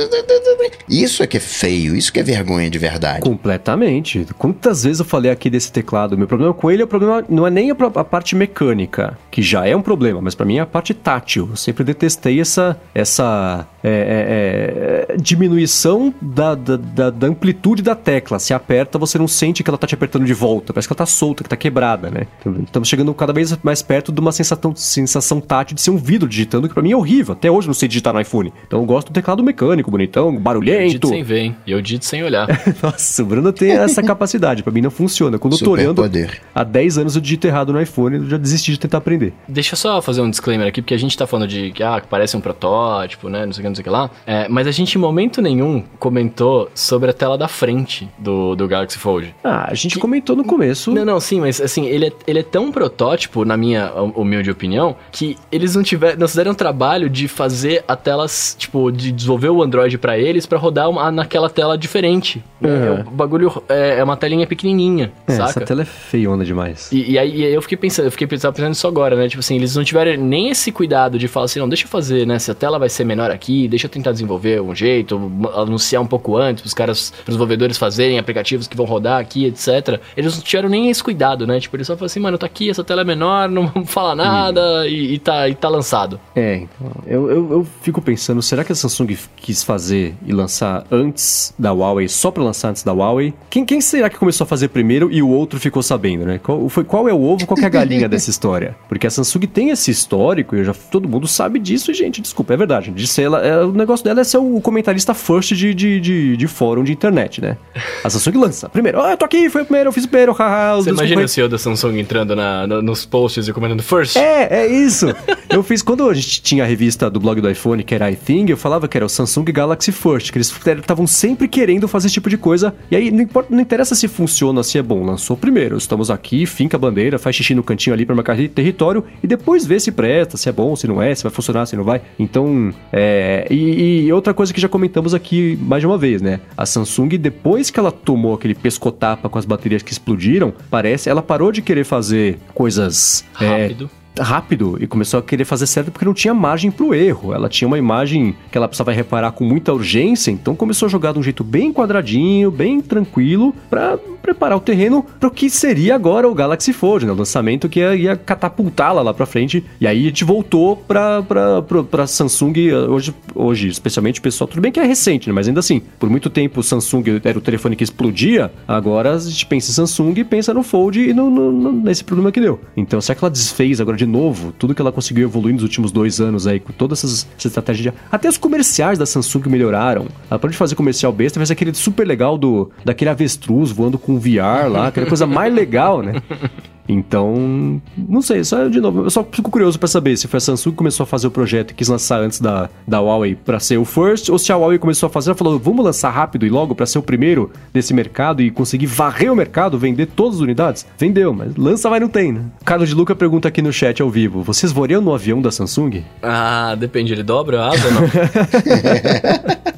Isso é que é feio, isso que é vergonha de verdade. Completamente. Quantas vezes eu falei aqui desse teclado? Meu problema com ele é o problema não é nem a, parte mecânica, que já é um problema, mas pra mim é a parte tátil. Eu sempre detestei essa essa é, é, é, diminuição da, da, da- da amplitude da tecla. Se aperta, você não sente que ela tá te apertando de volta. Parece que ela tá solta, que tá quebrada, né? Estamos chegando cada vez mais perto de uma sensação, sensação tátil de ser um vidro digitando, que pra mim é horrível. Até hoje eu não sei digitar no iPhone. Então eu gosto do teclado mecânico, bonitão, Eu digito barulhento. sem ver, hein? E eu digito sem olhar. Nossa, o Bruno tem essa capacidade. Pra mim não funciona. Quando eu tô olhando, Superpoder. há 10 anos eu digito errado no iPhone, eu já desisti de tentar aprender. Deixa eu só fazer um disclaimer aqui, porque a gente tá falando de que, ah, que parece um protótipo, né? Não sei o que, não sei o que lá. É, mas a gente em momento nenhum comentou sobre a tela da frente do, do Galaxy Fold. Ah, a gente comentou no começo. Não, não, sim, mas assim, ele é, ele é tão protótipo, na minha hum- humilde opinião, que eles não tiveram, não se deram trabalho de fazer a tela, tipo, de desenvolver o Android pra eles pra rodar uma- naquela tela diferente. Uhum. O bagulho é, é uma telinha pequenininha, É, saca? essa tela é feiona demais. E, e aí e aí eu fiquei pensando, eu fiquei pensando, pensando nisso agora, né? Tipo assim, eles não tiveram nem esse cuidado de falar assim, não, deixa eu fazer, né? Se a tela vai ser menor aqui, deixa eu tentar desenvolver um jeito, anunciar um pouco antes pros caras, pros desenvolvedores fazerem aplicativos que vão rodar aqui, etc. Eles não tiveram nem esse cuidado, né? Tipo, eles só falaram assim, mano, tá aqui, essa tela é menor, não vamos falar nada e, e tá, e tá lançado. É, então, eu, eu, eu fico pensando, será que a Samsung quis fazer e lançar antes da Huawei, só pra lançar antes da Huawei? Quem, quem será que começou a fazer primeiro e o outro ficou sabendo, né? Qual, foi, qual é o ovo, qual que é a galinha dessa história? Porque a Samsung tem esse histórico, e eu já, todo mundo sabe disso, e, gente, desculpa, é verdade. Disse ela, é, o negócio dela é ser o comentarista first de, de, de, de fórum de internet, né? A Samsung lança. Primeiro, ah, eu tô aqui, foi o primeiro, eu fiz o primeiro, haha. Você imagina o CEO da Samsung entrando na, no- nos posts e comentando first? é, é isso. Eu fiz quando a gente tinha a revista do blog do iPhone, que era iThing, eu falava que era o Samsung Galaxy First, que eles estavam sempre querendo fazer esse tipo de coisa. E aí não, importa, não interessa se funciona, se é bom, lançou primeiro. Estamos aqui, finca a bandeira, faz xixi no cantinho ali para marcar território e depois vê se presta, se é bom, se não é, se vai funcionar, se não vai. Então, é. E, e outra coisa que já comentamos aqui mais de uma vez, né? A Samsung, depois que ela tomou aquele pescotapa com as baterias que explodiram, parece, ela parou de querer fazer coisas. é, Rápido. e começou a querer fazer certo porque não tinha margem pro erro. Ela tinha uma imagem que ela precisava reparar com muita urgência, então começou a jogar de um jeito bem quadradinho, bem tranquilo, pra preparar o terreno pro que seria agora o Galaxy Fold, né? O lançamento que ia, ia catapultá-la lá pra frente. E aí a gente voltou pra Samsung, hoje, hoje, especialmente o pessoal, tudo bem que é recente, né? Mas ainda assim, por muito tempo o Samsung era o telefone que explodia, agora a gente pensa em Samsung e pensa no Fold e no, no- no- nesse problema que deu. Então, será que ela desfez agora de novo tudo que ela conseguiu evoluir nos últimos dois anos aí, com todas essas, estratégias de... Até os comerciais da Samsung melhoraram. Ela pode fazer comercial besta, fez aquele super legal do daquele avestruz voando com VR lá, aquela coisa mais legal, né? Então, não sei, só de novo, eu só fico curioso pra saber se foi a Samsung que começou a fazer o projeto e quis lançar antes da, da Huawei pra ser o first, ou se a Huawei começou a fazer, ela falou, vamos lançar rápido e logo pra ser o primeiro desse mercado e conseguir varrer o mercado, vender todas as unidades. Vendeu, mas lança vai não tem, né? Carlos de Luca pergunta aqui no chat ao vivo, vocês voariam no avião da Samsung? Ah, depende, ele dobra a asa ou não?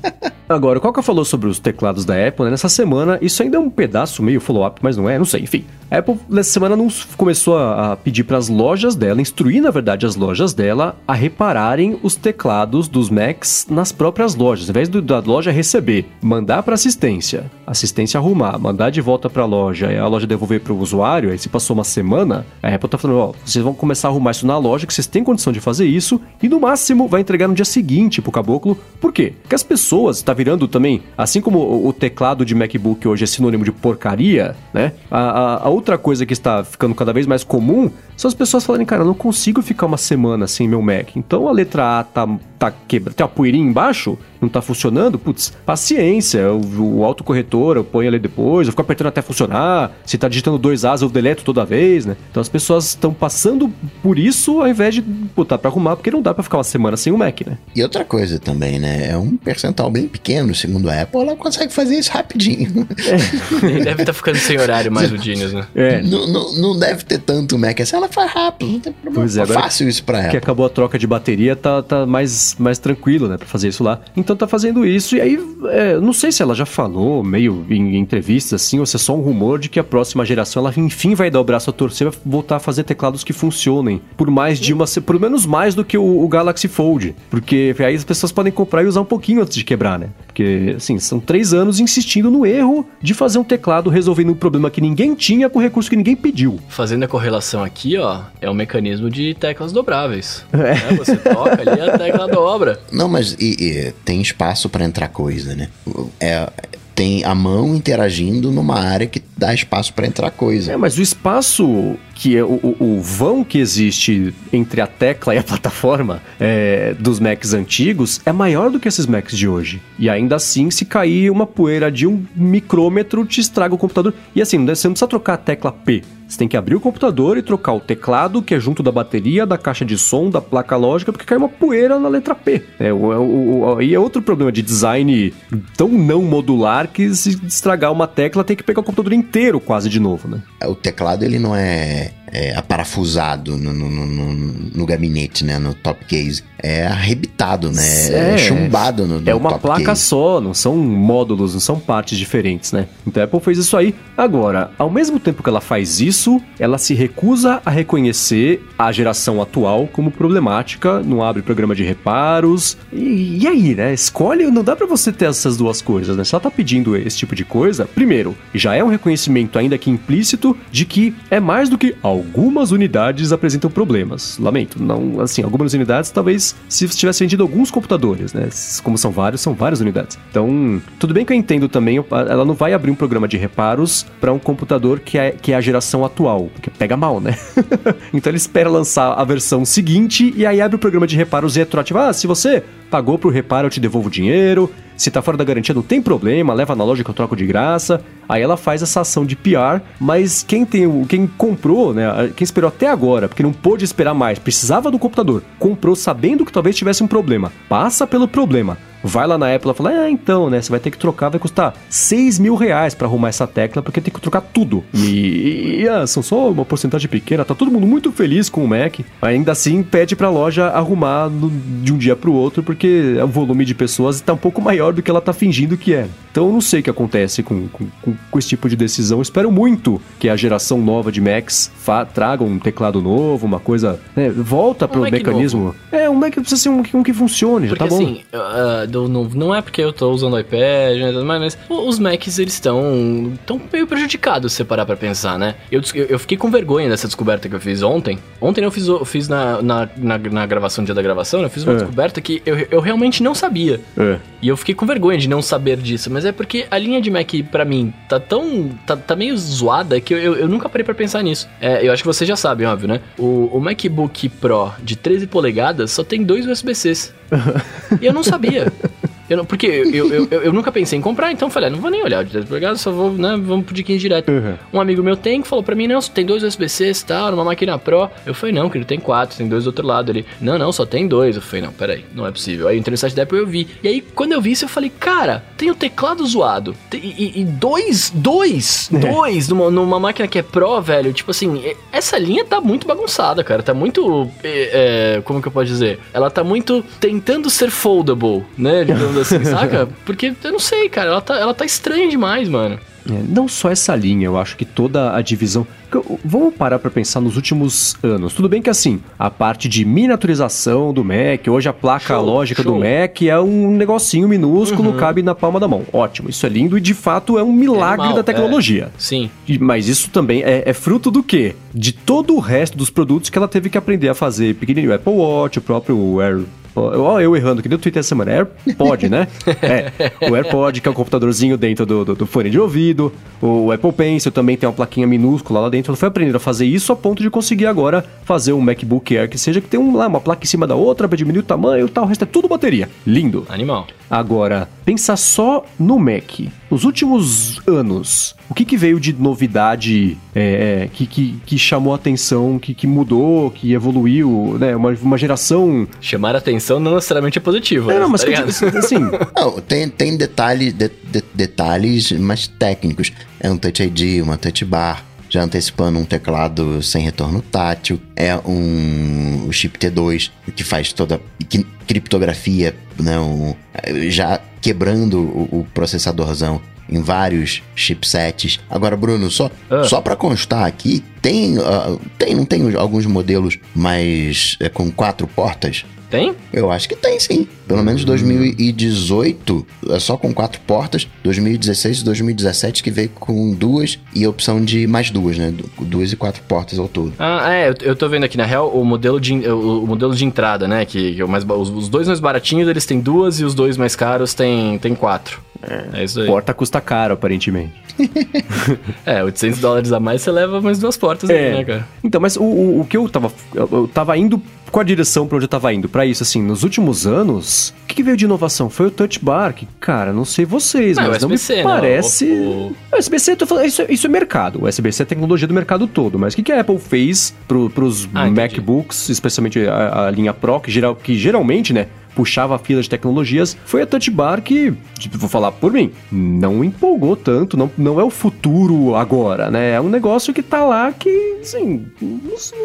Agora, o Coca falou sobre os teclados da Apple né? nessa semana. Isso ainda é um pedaço meio follow-up, mas não é, não sei. Enfim, a Apple nessa semana não começou a, a pedir para as lojas dela, instruir na verdade as lojas dela a repararem os teclados dos Macs nas próprias lojas. Ao invés do- da loja receber, mandar para assistência, assistência arrumar, mandar de volta para a loja e a loja devolver para o usuário. Aí se passou uma semana, a Apple tá falando: ó, vocês vão começar a arrumar isso na loja, que vocês têm condição de fazer isso e no máximo vai entregar no dia seguinte pro caboclo. Por quê? Porque as pessoas, tá virando também, assim como o, teclado de MacBook hoje é sinônimo de porcaria, né? A, a- a outra coisa que está ficando cada vez mais comum são as pessoas falarem, cara, eu não consigo ficar uma semana sem meu Mac. Então a letra A tá, tá quebrada, tem uma poeirinha embaixo, não tá funcionando, putz, paciência, o, o autocorretor eu ponho ali depois, eu fico apertando até funcionar, se tá digitando dois As eu deleto toda vez, né? Então as pessoas estão passando por isso ao invés de botar pra arrumar, porque não dá pra ficar uma semana sem o Mac, né? E outra coisa também, né? É um percentual bem pequeno, segundo a Apple, ela consegue fazer isso rapidinho. Ele deve estar ficando sem horário mais o Genius, né? É. Não, não, não deve ter tanto Mac assim, ela faz rápido, não tem problema. Pois é, é fácil isso pra que ela. acabou a troca de bateria, tá, tá mais, mais tranquilo, né, pra fazer isso lá. Então tá fazendo isso, e aí, é, não sei se ela já falou, meio em, entrevistas assim, ou se é só um rumor de que a próxima geração, ela enfim vai dar o braço a torcer, vai voltar a fazer teclados que funcionem, por mais de uma, por menos mais do que o, o Galaxy Fold, porque aí as pessoas podem comprar e usar um pouquinho antes de quebrar, né, porque, assim, são três anos insistindo no erro de fazer um teclado resolvendo um problema que ninguém tinha com recurso que ninguém pediu. Fazendo a correlação aqui, ó, é um mecanismo de teclas dobráveis. É. Você toca ali a tecla dobra. Não, mas e- e tem espaço pra entrar coisa, né? É, tem a mão interagindo numa área que dá espaço pra entrar coisa. É, mas o espaço que é o, o- vão que existe entre a tecla e a plataforma é, dos Macs antigos é maior do que esses Macs de hoje. E ainda assim, se cair uma poeira de um micrômetro, te estraga o computador. E assim, você não precisa trocar a tecla P. Você tem que abrir o computador e trocar o teclado, que é junto da bateria, da caixa de som, da placa lógica, porque cai uma poeira na letra P. É, o, o, o- e é outro problema de design tão não modular que se estragar uma tecla tem que pegar o computador inteiro quase de novo, né? O teclado ele não é, é aparafusado no, no, no- no- gabinete, né? No top case. É arrebitado, né? É, É. chumbado no, no É uma placa case. só, não são módulos, não são partes diferentes, né? Então a Apple fez isso aí. Agora, ao mesmo tempo que ela faz isso, ela se recusa a reconhecer a geração atual como problemática, não abre programa de reparos. E, e aí, né? Escolhe, não dá pra você ter essas duas coisas, né? Se ela tá pedindo esse tipo de coisa, primeiro, já é um reconhecimento ainda que implícito de que é mais do que algumas unidades apresentam problemas. Lamento, não, assim, algumas unidades talvez se tivesse vendido alguns computadores, né? Como são vários, são várias unidades. Então, tudo bem que eu entendo também, ela não vai abrir um programa de reparos para um computador que é, que é a geração atual, porque pega mal, né? então ele espera lançar a versão seguinte e aí abre o programa de reparos retroativo. Ah, se você pagou pro reparo, eu te devolvo o dinheiro. Se tá fora da garantia, não tem problema, leva na loja que eu troco de graça. Aí ela faz essa ação de PR, mas quem tem quem comprou, né, quem esperou até agora, porque não pôde esperar mais, precisava do computador, comprou sabendo que talvez tivesse um problema, passa pelo problema. Vai lá na Apple e fala: Ah, então, né? Você vai ter que trocar, vai custar 6 mil reais pra arrumar essa tecla, porque tem que trocar tudo. E, e, ah, são só uma porcentagem pequena, tá todo mundo muito feliz com o Mac. Ainda assim, pede pra loja arrumar no- de um dia pro outro, porque o volume de pessoas tá um pouco maior do que ela tá fingindo que é. Então eu não sei o que acontece com, com, com- com esse tipo de decisão. Eu espero muito que a geração nova de Macs fa- traga um teclado novo, uma coisa. né, volta pro Mac mecanismo. É, um Mac precisa ser um, um que funcione, já Porque tá bom. assim, ah, não, não é porque eu tô usando o iPad, né, mais, mas os Macs eles estão tão meio prejudicados se você parar pra pensar, né? Eu, eu, eu fiquei com vergonha dessa descoberta que eu fiz ontem. Ontem eu fiz, o- fiz na, na, na, na gravação, no dia da gravação, né, eu fiz uma É. descoberta que eu, eu realmente não sabia. É. E eu fiquei com vergonha de não saber disso, mas é porque a linha de Mac, pra mim, tá tão. tá, tá meio zoada que eu, eu, eu nunca parei pra pensar nisso. É, eu acho que vocês já sabem, óbvio, né? O, o MacBook Pro de 13 polegadas só tem dois USB-Cs. E eu não sabia. Eu não- porque eu, eu, eu, eu nunca pensei em comprar, então falei, ah, não vou nem olhar o de 13 polegadas, só vou, né, vamos pro 15 direto. Uhum. Um amigo meu tem que falou pra mim, não, tem dois USB-Cs e tal, numa máquina Pro. Eu falei, não, querido, tem quatro, tem dois do outro lado ali. Não, não, só tem dois. Eu falei, não, peraí, não é possível. Aí eu entrei no site da Apple e eu vi. E aí, quando eu vi isso, eu falei, cara, tem o teclado zoado. Tem- e, e dois, dois, dois numa, numa máquina que é Pro, velho. Tipo assim, essa linha tá muito bagunçada, cara. Tá muito. é, é, como que eu posso dizer? Ela tá muito tentando ser foldable, né? Assim, saca? Porque eu não sei, cara. Ela tá, ela tá estranha demais, mano. É, não só essa linha, eu acho que toda a divisão. Vamos parar pra pensar nos últimos anos. Tudo bem que assim, a parte de miniaturização do Mac, hoje a placa Show, lógica show. do Mac é um negocinho minúsculo, cabe na palma da mão. Ótimo, isso é lindo e de fato é um milagre Animal, da tecnologia. Sim. E- Mas isso também é, é fruto do quê? De todo o resto dos produtos que ela teve que aprender a fazer pequenininho. O Apple Watch, o próprio Air, Ó, eu errando, que deu Twitter essa semana. AirPod, né? é. O AirPod, que é o computadorzinho dentro do, do, do, fone de ouvido. O Apple Pencil também tem uma plaquinha minúscula lá dentro. Ela foi aprendendo a fazer isso a ponto de conseguir agora fazer um MacBook Air que seja que tem um, lá, uma placa em cima da outra para diminuir o tamanho e tal. O resto é tudo bateria. Lindo. Animal. Agora, pensa só no Mac. Nos últimos anos, o que, que veio de novidade é, é que, que, que, chamou a atenção, que, que mudou, que evoluiu, né? Uma, uma geração. Chamar a atenção não necessariamente é positivo. É, né? não, mas tá assim. não, tem, tem detalhes, de, de, detalhes mais técnicos. É um Touch ID, uma Touch Bar já antecipando um teclado sem retorno tátil, é um chip T2 que faz toda criptografia, né, um, já quebrando o, o processadorzão em vários chipsets. Agora, Bruno, só, ah. só para constar aqui, tem, uh, tem, não tem alguns modelos mais é, com quatro portas? Tem? Eu acho que tem, sim. Pelo menos 2018, é só com quatro portas. 2016 e 2017 que veio com duas e a opção de mais duas, né? Duas e quatro portas ao todo. Ah, é. Eu, eu tô vendo aqui, na real, o modelo de, o, o modelo de entrada, né? Que, que é mais, os, os dois mais baratinhos, eles têm duas e os dois mais caros têm, têm quatro. É, é isso aí. Porta custa caro, aparentemente. é, 800 dólares a mais você leva mais duas portas é. aí, né, cara? Então, mas o, o, o que eu tava. Eu tava indo com a direção para onde eu tava indo. para isso, assim, nos últimos anos, o que, que, veio de inovação? Foi o Touch Bar, que, cara, não sei vocês, não, mas não me né? parece... O, o... SBC, tô falando, isso, isso, é mercado. O SBC é tecnologia do mercado todo, mas o que, que a Apple fez pro, pros ah, MacBooks, especialmente a, a, linha Pro, que, geral, que geralmente, né, puxava a fila de tecnologias, foi a Touch Bar que, tipo, vou falar por mim, não empolgou tanto, não, não é o futuro agora, né? É um negócio que tá lá que, assim, não,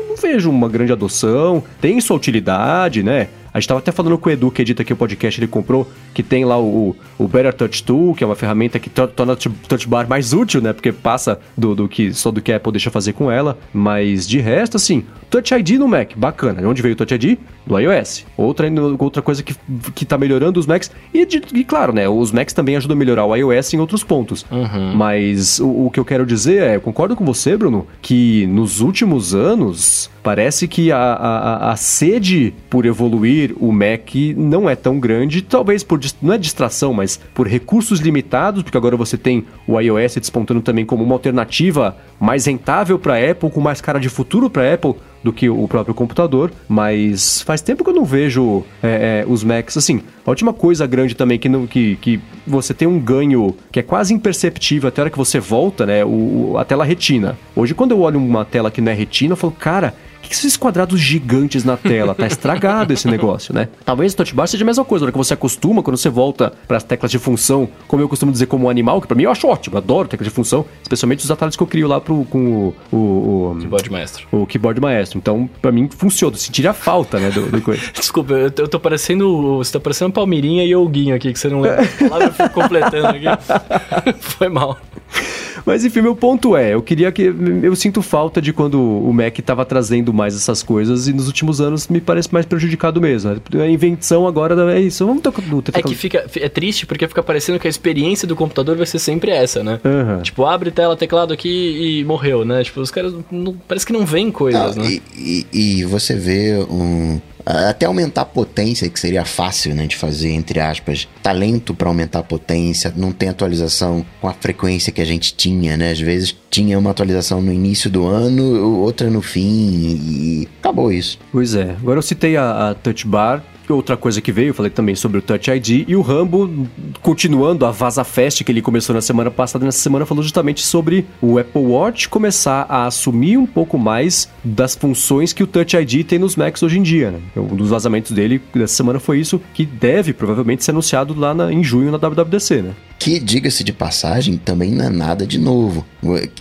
não vejo uma grande adoção, tem sua utilidade, né? A gente tava até falando com o Edu, que edita aqui o podcast, ele comprou, que tem lá o, o Better Touch Tool, que é uma ferramenta que torna o Touch Bar mais útil, né? Porque passa do, do que só do que a Apple deixa fazer com ela. Mas de resto, assim, Touch ID no Mac, bacana. De onde veio o Touch ID? Do iOS. Outra, outra coisa que, que tá melhorando os Macs. E, de, e claro, né? Os Macs também ajudam a melhorar o iOS em outros pontos. Uhum. Mas o, o que eu quero dizer é, eu concordo com você, Bruno, que nos últimos anos parece que a, a, a sede por evoluir o Mac não é tão grande, talvez por não é distração, mas por recursos limitados, porque agora você tem o iOS despontando também como uma alternativa mais rentável para Apple, com mais cara de futuro para Apple do que o próprio computador, mas faz tempo que eu não vejo é, é, os Macs assim. A última coisa grande também que, não, que, que você tem um ganho que é quase imperceptível até a hora que você volta, né? O, a tela retina. Hoje, quando eu olho uma tela que não é retina, eu falo, cara, que, que esses quadrados gigantes na tela? Tá estragado esse negócio, né? Talvez o touch bar seja a mesma coisa, na hora que você acostuma, quando você volta para as teclas de função, como eu costumo dizer como animal, que para mim eu acho ótimo, adoro teclas de função, especialmente os atalhos que eu crio lá pro, com o, o, o keyboard maestro. O keyboard maestro. Então, para mim funciona, sentiria a falta, né, do, do coisa. Desculpa, eu, eu tô parecendo, você tá parecendo Palmeirinha e o Guinho aqui, que você não lembra. eu fico completando aqui. Foi mal. Mas enfim, meu ponto é, eu queria que. Eu sinto falta de quando o Mac estava trazendo mais essas coisas e nos últimos anos me parece mais prejudicado mesmo. A invenção agora é isso. Vamos ter, ter, É que fica. É triste porque fica parecendo que a experiência do computador vai ser sempre essa, né? Uhum. Tipo, abre tela, teclado aqui e morreu, né? Tipo, os caras. Não, parece que não vêm coisas, não, né? E, e, e você vê um até aumentar a potência, que seria fácil né, de fazer, entre aspas, talento para aumentar a potência, não tem atualização com a frequência que a gente tinha, né? Às vezes tinha uma atualização no início do ano, outra no fim, e acabou isso. Pois é. Agora eu citei a, a Touch Bar, Outra coisa que veio, eu falei também sobre o Touch ID. E o Rambo, continuando a Vaza Fest que ele começou na semana passada, nessa semana falou justamente sobre o Apple Watch começar a assumir um pouco mais das funções que o Touch ID tem nos Macs hoje em dia. Né? Um dos vazamentos dele dessa semana foi isso, que deve provavelmente ser anunciado lá na, em junho na WWDC, né? Que, diga-se de passagem, também não é nada de novo.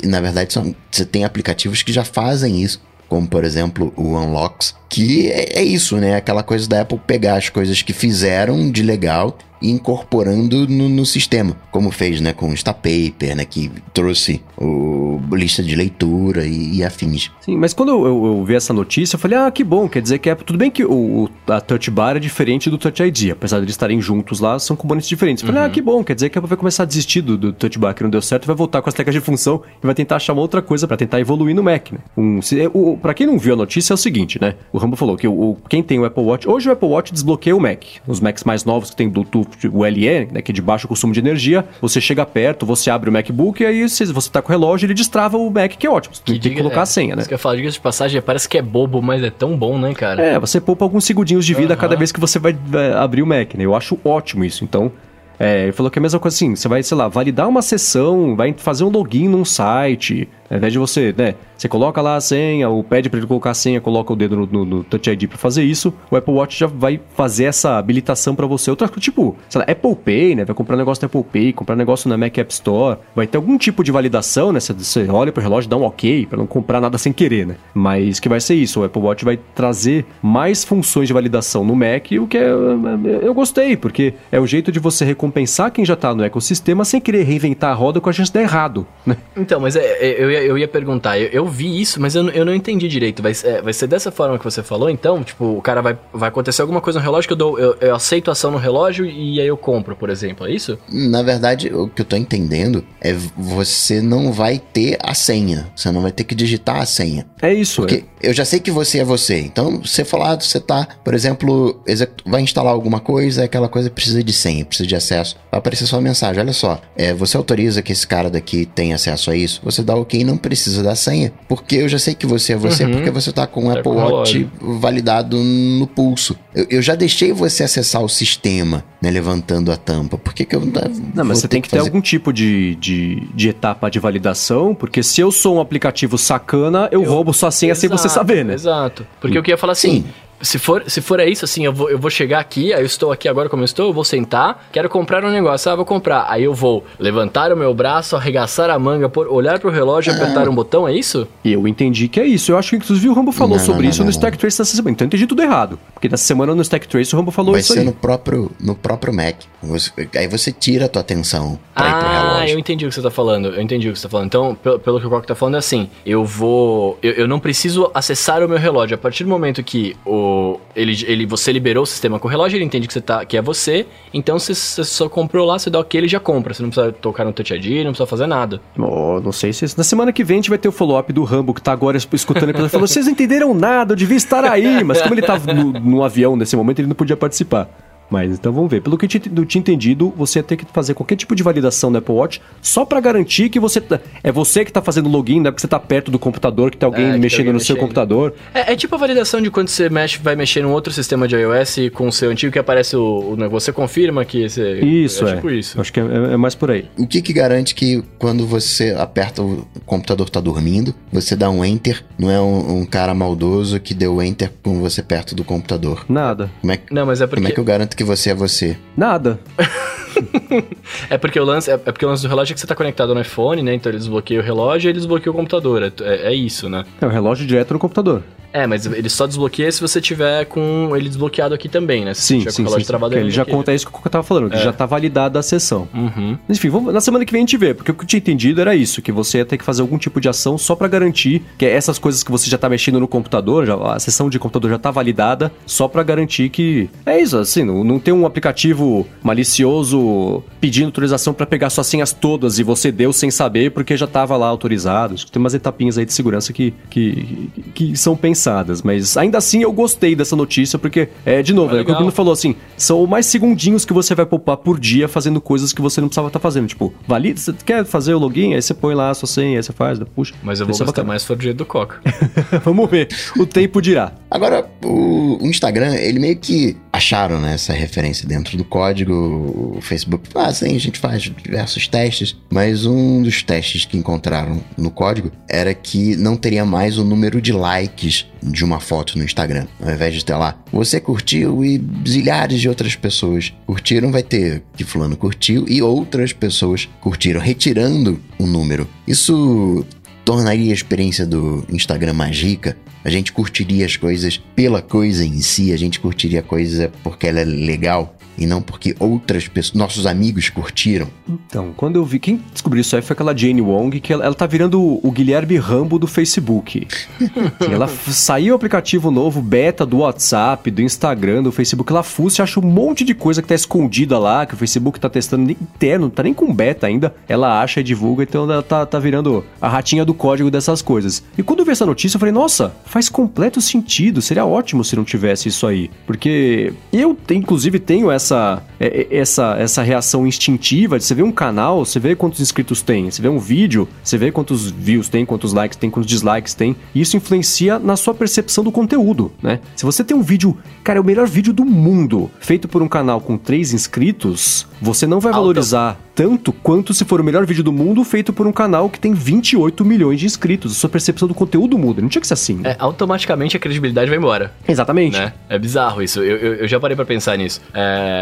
Na verdade, são, você tem aplicativos que já fazem isso como por exemplo o Unlocks, que é, é, isso, né? Aquela coisa da Apple pegar as coisas que fizeram de legal e incorporando no, no, sistema, como fez né, com o Instapaper, né, que trouxe o lista de leitura e, e afins. Sim, mas quando eu, eu, eu, vi essa notícia, eu falei, ah, que bom, quer dizer que é tudo bem que o, a Touch Bar é diferente do Touch ID, apesar de eles estarem juntos lá, são componentes diferentes. Eu falei, ah, uhum. ah, que bom, quer dizer que a Apple vai começar a desistir do, do Touch Bar que não deu certo e vai voltar com as teclas de função e vai tentar achar uma outra coisa para tentar evoluir no Mac, né? Um, se, o, pra quem não viu a notícia é o seguinte, né? O Rambo falou que o, o- quem tem o Apple Watch. Hoje o Apple Watch desbloqueia o Mac. Os Macs mais novos que tem Bluetooth, o LE, né, que é de baixo consumo de energia, você chega perto, você abre o MacBook e aí se você tá com o relógio, ele destrava o Mac, que é ótimo. Você tem que diga- colocar é, a senha, né? Isso que eu falo, diga de passagem, parece que é bobo, mas é tão bom, né, cara? É, você poupa alguns segundinhos de vida Aham. cada vez que você vai, vai abrir o Mac, né? Eu acho ótimo isso. Então, é, ele falou que é a mesma coisa assim, você vai, sei lá, validar uma sessão, vai fazer um login num site, ao invés de você, né, você coloca lá a senha, ou pede pra ele colocar a senha, coloca o dedo no, no, no Touch ID pra fazer isso, o Apple Watch já vai fazer essa habilitação pra você. Outra coisa, tipo, sei lá, Apple Pay, né, vai comprar negócio na Apple Pay, comprar negócio na Mac App Store, vai ter algum tipo de validação, né, você, olha pro relógio, dá um ok, pra não comprar nada sem querer, né, mas que vai ser isso, o Apple Watch vai trazer mais funções de validação no Mac, o que é, eu gostei, porque é o jeito de você recompensar quem já tá no ecossistema sem querer reinventar a roda com a chance de dar errado, né. Então, mas é, é, eu, ia, eu ia perguntar, eu, eu vi isso, mas eu, não- eu não entendi direito. Vai, ser- é, vai ser dessa forma que você falou, então? Tipo, o cara vai, vai acontecer alguma coisa no relógio que eu dou. Eu, eu aceito a ação no relógio e aí eu compro, por exemplo, é isso? Na verdade, o que eu tô entendendo é você não vai ter a senha. Você não vai ter que digitar a senha. É isso, Porque eu já sei que você é você. Então, você falar, você tá, por exemplo, vai instalar alguma coisa, aquela coisa precisa de senha, precisa de acesso. Vai aparecer só uma mensagem. Olha só, é, você autoriza que esse cara daqui tenha acesso a isso? Você dá ok, não precisa da senha. Porque eu já sei que você é você, Uhum. porque você tá com o Tá Apple Watch validado no pulso. Eu, eu já deixei você acessar o sistema, né, levantando a tampa. Por que, que eu não. Não, mas você tem que ter algum tipo de, de, de etapa de validação, porque se eu sou um aplicativo sacana, eu, roubo sua senha sem você Exato, saber, né? Exato. Porque eu queria falar assim. Sim. Se for, se for é isso, assim, eu vou, eu vou chegar aqui, aí eu estou aqui agora como eu estou, eu vou sentar, quero comprar um negócio, ah, vou comprar. Aí eu vou levantar o meu braço, arregaçar a manga, pôr, olhar pro relógio, apertar um botão, é isso? Eu entendi que é isso. Eu acho que inclusive o Rambo falou Não, sobre não, isso não, no não. Stack Trace dessa semana. Então eu entendi tudo errado. Porque nessa semana no Stack Trace o Rambo falou Vai isso ser aí. no próprio, no próprio Mac. Você- aí você tira a tua atenção pra ir pro Ah, relógio. eu entendi o que você tá falando. Eu entendi o que você tá falando. Então, pelo, pelo que o Coque tá falando, é assim: eu vou. Eu, eu não preciso acessar o meu relógio. A partir do momento que o, ele, ele, você liberou o sistema com o relógio, ele entende que, você tá, que é você. Então, você, você só comprou lá, você dá ok, ele já compra. Você não precisa tocar no Touch ID, não precisa fazer nada. Oh, não sei se. Na semana que vem a gente vai ter o follow-up do Rambo que tá agora escutando episódio. Falou: vocês não entenderam nada, eu devia estar aí. Mas como ele tava no, no avião nesse momento, ele não podia participar. Mas então vamos ver. Pelo que eu tinha entendido, você ia ter que fazer qualquer tipo de validação no Apple Watch só pra garantir que você tá- é você que tá fazendo login, não é porque você tá perto do computador que tem alguém É, que tem mexendo alguém no seu mexendo. computador. É, é tipo a validação de quando você mexe, vai mexer num outro sistema de iOS com o seu antigo que aparece o. o você confirma que você. Isso, é. é. tipo isso. Acho que é, é- é mais por aí. O que que garante que quando você aperta o computador tá dormindo, você dá um enter, não é um, um cara maldoso que deu enter com você perto do computador? Nada. Como é, que- Não, mas é porque. como é que eu garanto que você é você? Nada. É porque o lance é, é porque o lance do relógio é que você tá conectado no iPhone, né? Então ele desbloqueia o relógio e ele desbloqueia o computador. É, é- é isso, né? É o relógio direto no computador. É, mas ele só desbloqueia se você tiver com ele desbloqueado aqui também, né? Se Sim, tiver sim, com o relógio sim. travado, Que ele já conta isso que eu tava falando, que É. já tá validada a sessão. Uhum. Enfim, vamos- na semana que vem a gente vê, porque o que eu tinha entendido era isso, que você ia ter que fazer algum tipo de ação só pra garantir que essas coisas que você já tá mexendo no computador, já- a sessão de computador já tá validada, só pra garantir que é isso, assim, não, não tem um aplicativo malicioso pedindo autorização pra pegar suas senhas todas e você deu sem saber porque já tava lá autorizado. Que tem umas etapinhas aí de segurança que, que, que são pensadas, mas ainda assim eu gostei dessa notícia porque, é, de novo, Ah, é o que o. Bruno falou assim, são mais segundinhos que você vai poupar por dia fazendo coisas que você não precisava estar fazendo. Tipo, valida, você quer fazer o login, aí você põe lá a sua senha, aí você faz, puxa. Mas eu vou é gostar bacana. mais for do jeito do Coca. Vamos ver, o tempo dirá. Agora, o, o Instagram, ele meio que acharam né, essa referência dentro do código. O Facebook, ah, sim, a gente faz diversos testes, mas um dos testes que encontraram no código era que não teria mais o número de likes de uma foto no Instagram. Ao invés de ter lá, você curtiu e zilhares de outras pessoas curtiram, vai ter que fulano curtiu e outras pessoas curtiram, retirando o número. Isso tornaria a experiência do Instagram mais rica. A gente curtiria as coisas pela coisa em si, a gente curtiria a coisa porque ela é legal. E não porque outras pessoas, nossos amigos curtiram. Então, quando eu vi. Quem descobriu isso aí foi aquela Jane Wong, que ela, ela tá virando o Guilherme Rambo do Facebook. ela saiu o aplicativo novo, beta do WhatsApp, do Instagram, do Facebook. Ela fuça e acha um monte de coisa que tá escondida lá, que o Facebook tá testando interno, não tá nem com beta ainda. Ela acha e divulga, então ela tá, tá virando a ratinha do código dessas coisas. E quando eu vi essa notícia, eu falei, nossa, faz completo sentido. Seria ótimo se não tivesse isso aí. Porque eu, inclusive, tenho essa, é, é, essa, essa reação instintiva de você ver um canal, você vê quantos inscritos tem, você vê um vídeo, você vê quantos views tem, quantos likes tem, quantos dislikes tem. E isso influencia na sua percepção do conteúdo, né? Se você tem um vídeo, cara, é o melhor vídeo do mundo, feito por um canal com três inscritos, você não vai valorizar tanto quanto se for o melhor vídeo do mundo feito por um canal que tem 28 milhões de inscritos. A sua percepção do conteúdo muda. Não tinha que ser assim. É, automaticamente a credibilidade vai embora. Exatamente. Né? É bizarro isso. Eu, eu, eu já parei para pensar nisso. É...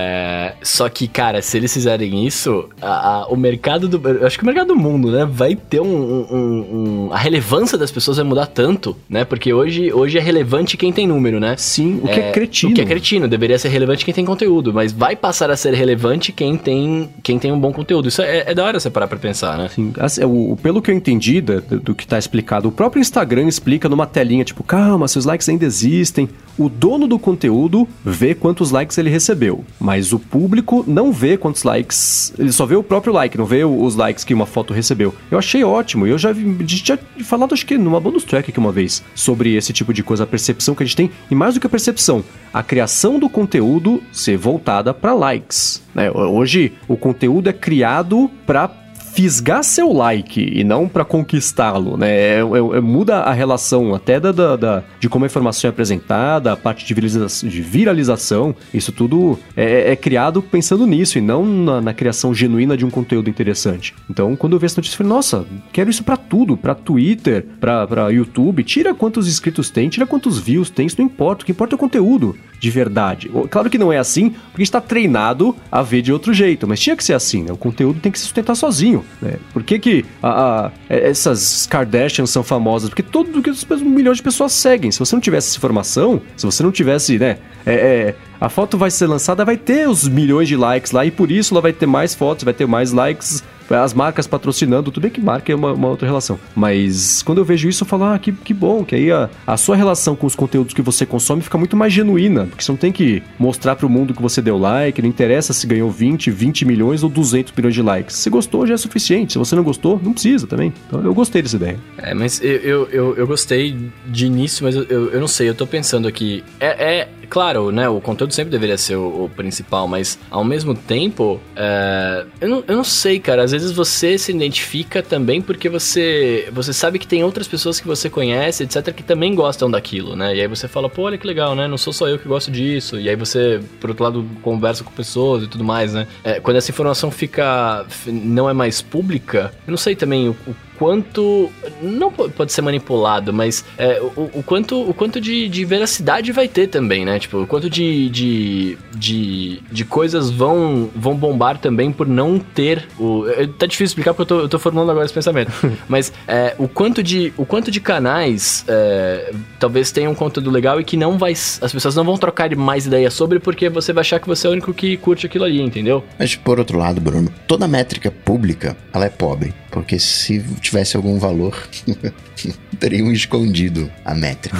Só que, cara, se eles fizerem isso, a, a, o mercado do. Eu acho que o mercado do mundo, né? Vai ter um, um, um, A relevância das pessoas vai mudar tanto, né? Porque hoje, hoje é relevante quem tem número, né? Sim, o que é, é cretino. O que é cretino. Deveria ser relevante quem tem conteúdo. Mas vai passar a ser relevante quem tem, quem tem um bom conteúdo conteúdo. Isso é, é da hora você parar pra pensar, né? Sim. Assim, o, pelo que eu entendi do, do que tá explicado, o próprio Instagram explica numa telinha, tipo, calma, seus likes ainda existem. O dono do conteúdo vê quantos likes ele recebeu, mas o público não vê quantos likes. Ele só vê o próprio like, não vê os likes que uma foto recebeu. Eu achei ótimo. Eu já tinha falado, acho que numa bonus track aqui uma vez, sobre esse tipo de coisa, a percepção que a gente tem. E mais do que a percepção, a criação do conteúdo ser voltada para likes. Né? Hoje, o conteúdo é criado para fisgar seu like e não para conquistá-lo, né? É, é, é, muda a relação até da, da, da, de como a informação é apresentada, a parte de viralização, de viralização isso tudo é, é, criado pensando nisso e não na, na, criação genuína de um conteúdo interessante. Então, quando eu vi essa notícia, eu falei, nossa, quero isso para tudo, para Twitter, para YouTube, tira quantos inscritos tem, tira quantos views tem, isso não importa, o que importa é o conteúdo de verdade. Claro que não é assim, porque está treinado a ver de outro jeito, mas tinha que ser assim, né? O conteúdo tem que se sustentar sozinho, né? Por que, que a, a, essas Kardashians são famosas? Porque todo que um milhão de pessoas seguem. Se você não tivesse essa informação, se você não tivesse, né? É, é, a foto vai ser lançada, vai ter os milhões de likes lá e por isso ela vai ter mais fotos, vai ter mais likes as marcas patrocinando, tudo bem que marca é uma, uma, outra relação. Mas quando eu vejo isso, eu falo, ah, que, que bom, que aí a, a sua relação com os conteúdos que você consome fica muito mais genuína, porque você não tem que mostrar pro mundo que você deu like, não interessa se ganhou 20, 20 milhões ou 200 milhões de likes. Se gostou, já é suficiente. Se você não gostou, não precisa também. Então eu gostei dessa ideia. É, mas eu, eu, eu, eu gostei de início, mas eu, eu, eu, não sei, eu tô pensando aqui. É, é claro, né, o conteúdo sempre deveria ser o, o principal, mas ao mesmo tempo, é, eu, não, eu não sei, cara, às vezes você se identifica também porque você, você sabe que tem outras pessoas que você conhece, etc, que também gostam daquilo, né, e aí você fala, pô, olha que legal, né, não sou só eu que gosto disso, e aí você, por outro lado, conversa com pessoas e tudo mais, né, é, quando essa informação fica, não é mais pública, eu não sei também o, o quanto. Não pode ser manipulado, mas é, o, o, quanto, o quanto de, de veracidade vai ter também, né? Tipo, o quanto de, de, de, de coisas vão, vão bombar também por não ter o. Tá difícil explicar porque eu tô, eu tô formulando agora esse pensamento. mas é, o, quanto de, o quanto de canais é, talvez tenham um conteúdo legal e que não vai. As pessoas não vão trocar mais ideias sobre porque você vai achar que você é o único que curte aquilo ali, entendeu? Mas por outro lado, Bruno, toda métrica pública ela é pobre. Porque se tivesse algum valor, teriam escondido a métrica.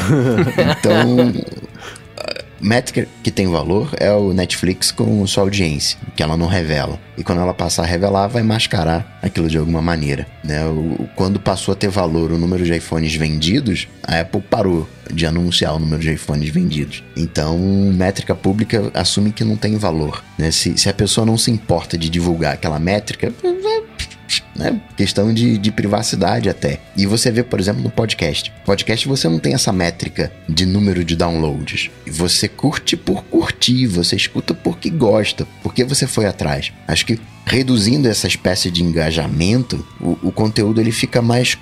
Então, métrica que tem valor é o Netflix com sua audiência, que ela não revela. E quando ela passar a revelar, vai mascarar aquilo de alguma maneira. Né? O, quando passou a ter valor o número de iPhones vendidos, a Apple parou de anunciar o número de iPhones vendidos. Então, métrica pública assume que não tem valor. Né? Se, se a pessoa não se importa de divulgar aquela métrica, né? Questão de, de privacidade até. E você vê, por exemplo, no podcast. Podcast você não tem essa métrica de número de downloads. Você curte por curtir, você escuta porque gosta, porque você foi atrás. Acho que reduzindo essa espécie de engajamento, o, o conteúdo ele fica mais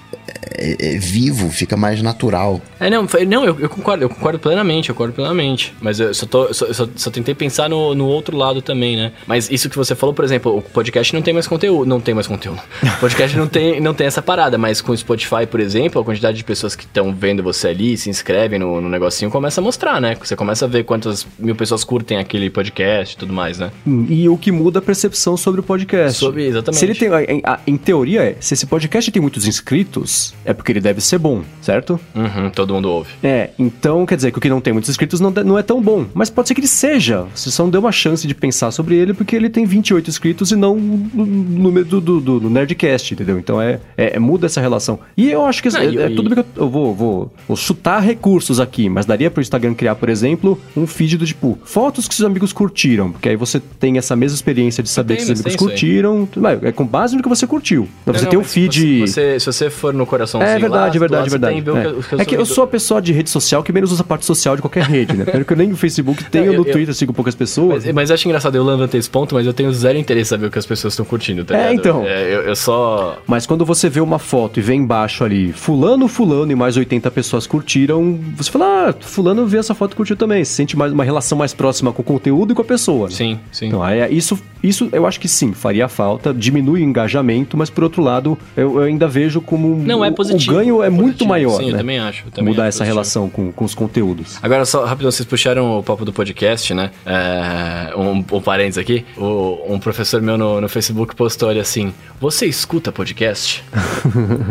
é, é vivo, fica mais natural. É, não, não eu, eu concordo, eu concordo plenamente, eu concordo plenamente. Mas eu só, tô, eu só, eu só, só tentei pensar no, no outro lado também, né? Mas isso que você falou, por exemplo, o podcast não tem mais conteúdo. Não tem mais conteúdo. O podcast não tem, não tem essa parada, mas com o Spotify, por exemplo, a quantidade de pessoas que estão vendo você ali, se inscrevem no, no negocinho, começa a mostrar, né? Você começa a ver quantas mil pessoas curtem aquele podcast e tudo mais, né? E o que muda a percepção sobre o podcast. Sobre- exatamente. Se ele tem, em, em teoria, é, se esse podcast tem muitos inscritos, é porque ele deve ser bom, certo? Uhum, todo mundo ouve. É, então quer dizer que o que não tem muitos inscritos não, não é tão bom. Mas pode ser que ele seja. Você só não deu uma chance de pensar sobre ele porque ele tem 28 inscritos e não no número do, do, do- Nerdcast, entendeu? Então é, é- é- muda essa relação. E eu acho que Não, é, e- é e- tudo bem que eu, eu vou, vou, vou chutar recursos aqui, mas daria pro Instagram criar, por exemplo, um feed do tipo fotos que seus amigos curtiram, porque aí você tem essa mesma experiência de saber Tem, que seus amigos curtiram. É com base no que você curtiu. Então, você Não, tem um feed. Se você, se você for no coraçãozinho É verdade, lá, verdade, verdade. tem É. É que eu sou a pessoa de rede social que menos usa a parte social de qualquer rede, né? Primeiro que eu nem no Facebook tenho, Não, eu- no eu- Twitter sigo poucas pessoas. Mas, mas eu acho engraçado, eu levantei esse ponto, mas eu tenho zero interesse em saber o que as pessoas estão curtindo, tá É, ligado? então. É, eu, eu só. Mas quando você vê uma foto e vê embaixo ali, fulano, fulano e mais 80 pessoas curtiram, você fala, ah, fulano vê essa foto e curtiu também. Você sente mais uma relação mais próxima com o conteúdo e com a pessoa. né? Sim, sim. Então, aí, é- isso, isso eu acho que sim, faria falta, diminui o engajamento, mas por outro lado, eu, eu ainda vejo como Não é o- positivo. o ganho é, muito positivo. maior, Sim, eu né? também acho. eu também Mudar acho essa positivo. relação com, com os conteúdos. Agora, só rapidão, vocês puxaram o papo do podcast, né? É, um, um parênteses aqui. O- um professor meu no, no Facebook postou ali assim: Você escuta podcast?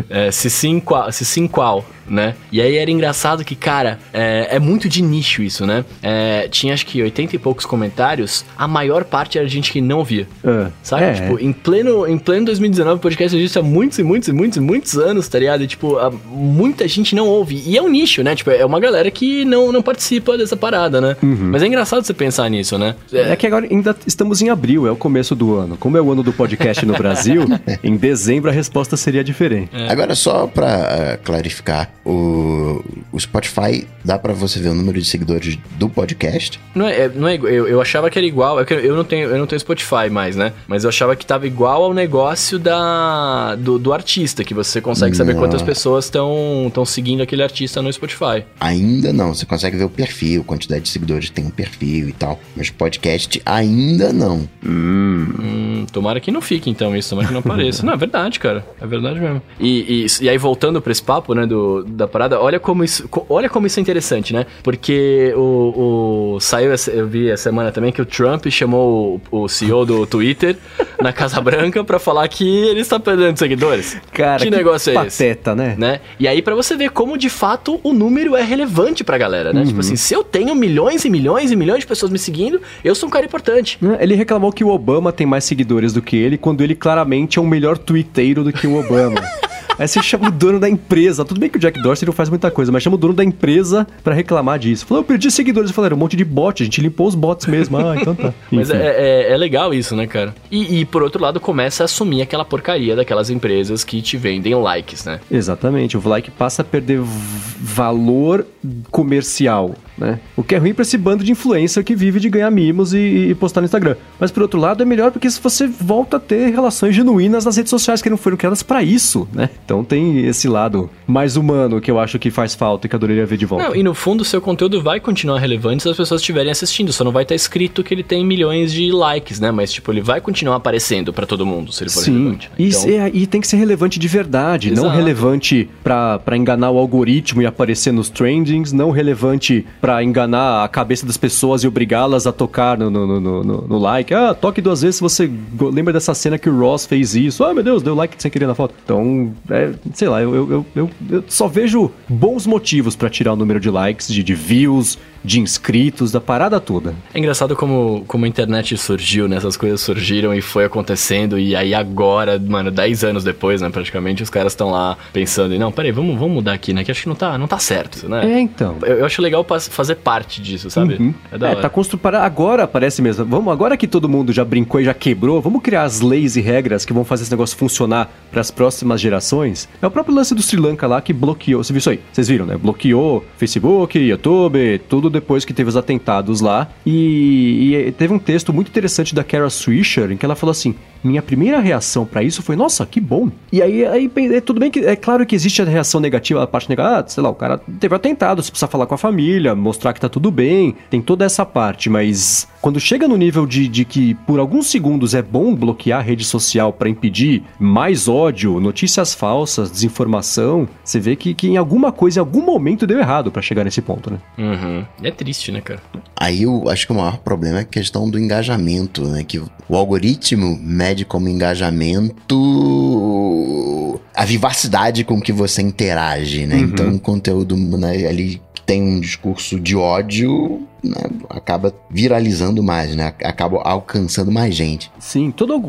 É, se sim, qual? Se sim, qual? Né? E aí era engraçado que, cara, é, é muito de nicho isso, né? É, tinha acho que 80 e poucos comentários, a maior parte era gente que não ouvia. É. Sabe? É. Tipo, em pleno, em pleno 2019, o podcast existe há muitos e muitos e muitos e muitos anos, tá ligado? E, tipo, a- muita gente não ouve. E é um nicho, né? Tipo, é uma galera que não, não participa dessa parada, né? Mas é engraçado você pensar nisso, né? É que agora ainda estamos em abril, é o começo do ano. Como é o ano do podcast no Brasil, em dezembro a resposta seria diferente. Agora, só pra eh, clarificar, o, o Spotify dá pra você ver o número de seguidores do podcast. Não é, é- não é, eu, eu achava que era igual, é que eu não tenho, eu não tenho Spotify mais, né? Mas eu achava que tava igual ao negócio da do, do artista, que você consegue saber Não. quantas pessoas estão estão seguindo aquele artista no Spotify. Ainda não, você consegue ver o perfil, quantidade de seguidores que tem um perfil e tal. Mas podcast ainda não. Hum, tomara que não fique, então, isso. Tomara que não apareça. não, é verdade, cara. É verdade mesmo. E, e, e aí, voltando pra esse papo, né, do, da parada, olha como isso, olha como isso é interessante, né? Porque o, o- saiu, essa- eu vi essa semana também que o Trump chamou o, o CEO do Twitter na Casa Branca pra falar que ele está perdendo seguidores. Cara, que, negócio é esse? Pateta, né? né? E aí pra você ver como de fato o número é relevante pra galera, né? Tipo assim, se eu tenho milhões e milhões e milhões de pessoas me seguindo, eu sou um cara importante. Né? Ele reclamou que o Obama tem mais seguidores do que ele, quando ele claramente é um melhor twitteiro do que o Obama. Aí você chama o dono da empresa. Tudo bem que o Jack Dorsey não faz muita coisa, mas chama o dono da empresa pra reclamar disso. Falou, eu perdi seguidores. Eu falei, era um monte de bot, a gente limpou os bots mesmo. Ah, então tá. Mas é, é- é legal isso, né, cara? E, e, por outro lado, começa a assumir aquela porcaria daquelas empresas que te vendem likes, né? Exatamente, o like passa a perder valor comercial, né? O que é ruim pra esse bando de influencer que vive de ganhar mimos e, e postar no Instagram. Mas por outro lado é melhor porque se você volta a ter relações genuínas nas redes sociais que não foram criadas pra isso, né? Então tem esse lado mais humano que eu acho que faz falta e que eu adoraria ver de volta. Não, e no fundo, seu conteúdo vai continuar relevante se as pessoas estiverem assistindo. Só não vai estar escrito que ele tem milhões de likes, né? Mas, tipo, ele vai continuar aparecendo pra todo mundo, se ele for Sim, relevante. né? e, Então, se- e tem que ser relevante de verdade, não Exato. relevante pra pra enganar o algoritmo e aparecer nos trendings, não relevante pra enganar a cabeça das pessoas e obrigá-las a tocar no, no, no, no- no like. Ah, toque duas vezes se você lembra dessa cena que o Ross fez isso. Ah, meu Deus, deu like sem querer na foto. Então, é, sei lá, eu, eu, eu, eu- só vejo bons motivos pra tirar o número de likes, de, de views, de inscritos, da parada toda. É engraçado como, como a internet surgiu, né? Essas coisas surgiram e foi acontecendo. E aí agora, mano, 10 anos depois, né? Praticamente, os caras estão lá pensando, não, peraí, vamos, vamos mudar aqui, né? Que acho que não tá, não tá certo, né? É, então. Eu, eu acho legal fazer parte disso, sabe? Uhum. É da É, tá constru... para agora parece mesmo. Vamos agora que todo mundo já brincou e já quebrou, vamos criar as leis e regras que vão fazer esse negócio funcionar para as próximas gerações. É o próprio lance do Sri Lanka lá que bloqueou. Você viu isso aí? Vocês viram, né? Bloqueou Facebook, YouTube, tudo depois que teve os atentados lá. E, e teve um texto muito interessante da Kara Swisher em que ela falou assim: minha primeira reação para isso foi, nossa, que bom. E aí, aí é, tudo bem que é claro que existe a reação negativa, a parte negativa, ah, sei lá, o cara teve atentado, você precisa falar com a família, mostrar que tá tudo bem, tem toda essa parte, mas quando chega no nível de, de que por alguns segundos é bom bloquear a rede social para impedir mais ódio, notícias falsas, desinformação, você vê que, que em alguma coisa, em algum momento deu errado para chegar nesse ponto, né? Uhum. É triste, né, cara? Aí eu acho que o maior problema é a questão do engajamento, né? Que o algoritmo mede como engajamento a vivacidade com que você interage, né? Uhum. Então, o conteúdo né, ali que tem um discurso de ódio né, acaba viralizando mais, né? Acaba alcançando mais gente. Sim, todo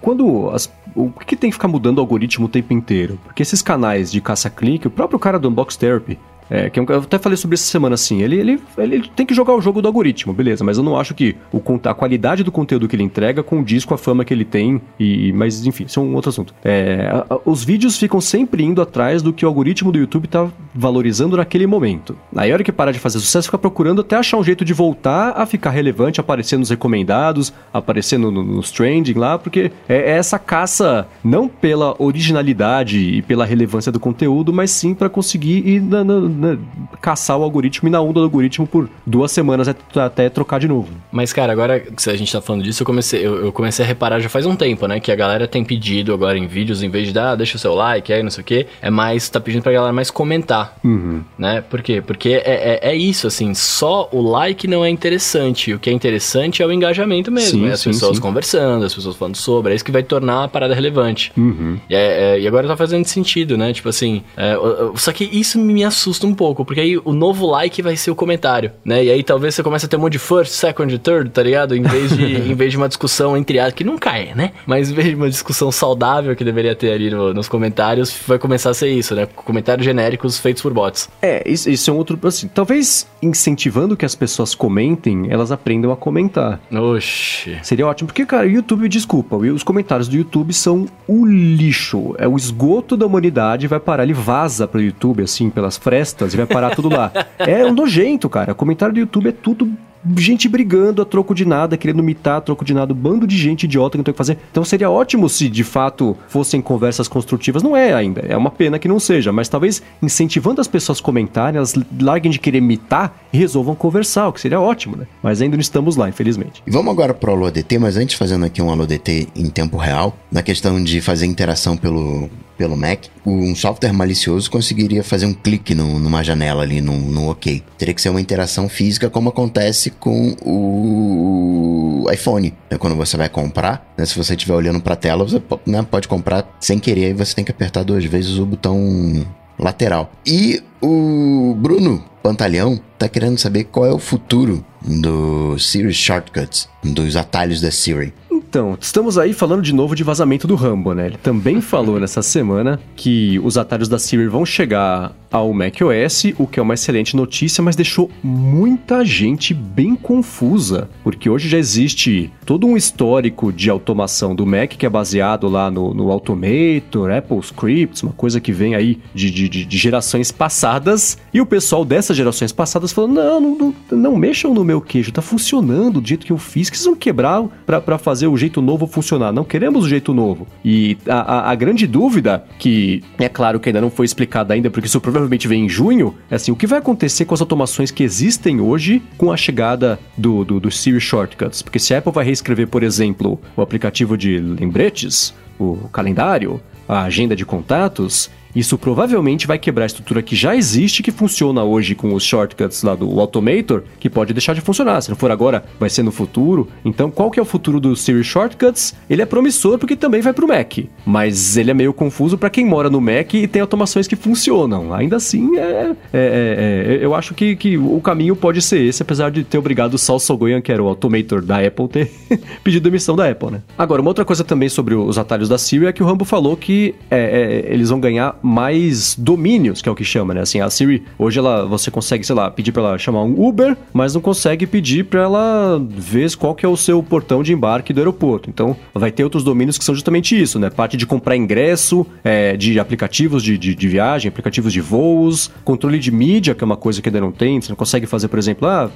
quando as, o que tem que ficar mudando o algoritmo o tempo inteiro? Porque esses canais de caça-clique, o próprio cara do Unbox Therapy, é, que eu até falei sobre essa semana assim. Ele, ele, ele tem que jogar o jogo do algoritmo, beleza, mas eu não acho que o, a qualidade do conteúdo que ele entrega condiz com a fama que ele tem. E, mas, enfim, isso é um outro assunto. É, a, a, os vídeos ficam sempre indo atrás do que o algoritmo do YouTube tá valorizando naquele momento. Aí, a hora que parar de fazer sucesso, fica procurando até achar um jeito de voltar a ficar relevante, aparecer nos recomendados, aparecer no, no, nos trending lá, porque é, é essa caça não pela originalidade e pela relevância do conteúdo, mas sim para conseguir ir na, na né, caçar o algoritmo e na onda do algoritmo por duas semanas até trocar de novo. Mas, cara, agora que a gente tá falando disso, eu comecei, eu, eu, comecei a reparar já faz um tempo, né? Que a galera tem pedido agora em vídeos, em vez de dar, ah, deixa o seu like aí, não sei o quê, é mais, tá pedindo pra galera mais comentar. Uhum. Né? Por quê? Porque é, é, é, isso, assim, só o like não é interessante. O que é interessante é o engajamento mesmo. Sim, é as sim, pessoas sim. conversando, as pessoas falando sobre, é isso que vai tornar a parada relevante. Uhum. E, é, é, e agora tá fazendo sentido, né? Tipo assim, é, só que isso me assusta um pouco, porque aí o novo like vai ser o comentário, né? E aí talvez você comece a ter um monte de first, second, third, tá ligado? Em vez de, em vez de uma discussão entre aspas, que nunca é, né? Mas em vez de uma discussão saudável que deveria ter ali no, nos comentários, vai começar a ser isso, né? Comentários genéricos feitos por bots. É, isso, isso é um outro. Assim, talvez incentivando que as pessoas comentem, elas aprendam a comentar. Oxi. Seria ótimo, porque, cara, o YouTube, desculpa, os comentários do YouTube são o lixo. É o esgoto da humanidade, vai parar, ele vaza pro YouTube, assim, pelas frestas e vai parar tudo lá. É um nojento, cara. Comentário do YouTube é tudo gente brigando a troco de nada, querendo mitar a troco de nada, um bando de gente idiota que não tem o que fazer. Então seria ótimo se de fato fossem conversas construtivas. Não é ainda, é uma pena que não seja, mas talvez incentivando as pessoas a comentarem, elas larguem de querer mitar e resolvam conversar, o que seria ótimo, né? Mas ainda não estamos lá, infelizmente. E vamos agora pro AloDT, mas antes fazendo aqui um AloDT em tempo real, na questão de fazer interação pelo, pelo Mac, um software malicioso conseguiria fazer um clique no, numa janela ali, no, no OK. Teria que ser uma interação física, como acontece com o iPhone. Né? Quando você vai comprar, né? se você estiver olhando para a tela, você né, pode comprar sem querer, aí você tem que apertar duas vezes o botão lateral. E o Bruno Pantaleão tá querendo saber qual é o futuro do Siri Shortcuts, dos atalhos da Siri. Então, estamos aí falando de novo de vazamento do Rambo, né? Ele também falou nessa semana que os atalhos da Siri vão chegar ao macOS, o que é uma excelente notícia, mas deixou muita gente bem confusa, porque hoje já existe todo um histórico de automação do Mac que é baseado lá no, no Automator, Apple Scripts, uma coisa que vem aí de, de, de gerações passadas, e o pessoal dessas gerações passadas falou: não, não, não, não mexam no meu queijo, tá funcionando do jeito que eu fiz, que vocês vão quebrar para fazer o jeito novo funcionar. Não queremos o jeito novo. E a, a, a grande dúvida, que é claro que ainda não foi explicada ainda, porque isso provavelmente vem em junho, é assim, o que vai acontecer com as automações que existem hoje com a chegada do, do, do Siri Shortcuts? Porque se a Apple vai reescrever, por exemplo, o aplicativo de lembretes, o calendário, a agenda de contatos, isso provavelmente vai quebrar a estrutura que já existe, que funciona hoje com os shortcuts lá do Automator, que pode deixar de funcionar. Se não for agora, vai ser no futuro. Então, qual que é o futuro do Siri Shortcuts? Ele é promissor porque também vai para o Mac, mas ele é meio confuso para quem mora no Mac e tem automações que funcionam. Ainda assim, é, é, é, é eu acho que, que, o caminho pode ser esse, apesar de ter obrigado o Sal Sogoyan, que era o Automator da Apple, ter pedido demissão da Apple, né? Agora, uma outra coisa também sobre os atalhos da Siri é que o Rambo falou que é, é, eles vão ganhar mais domínios, que é o que chama, né? Assim, a Siri, hoje ela, você consegue, sei lá, pedir para ela chamar um Uber, mas não consegue pedir para ela ver qual que é o seu portão de embarque do aeroporto. Então, vai ter outros domínios que são justamente isso, né? Parte de comprar ingresso, é, de aplicativos de, de, de, viagem, aplicativos de voos, controle de mídia, que é uma coisa que ainda não tem. Você não consegue fazer, por exemplo, ah,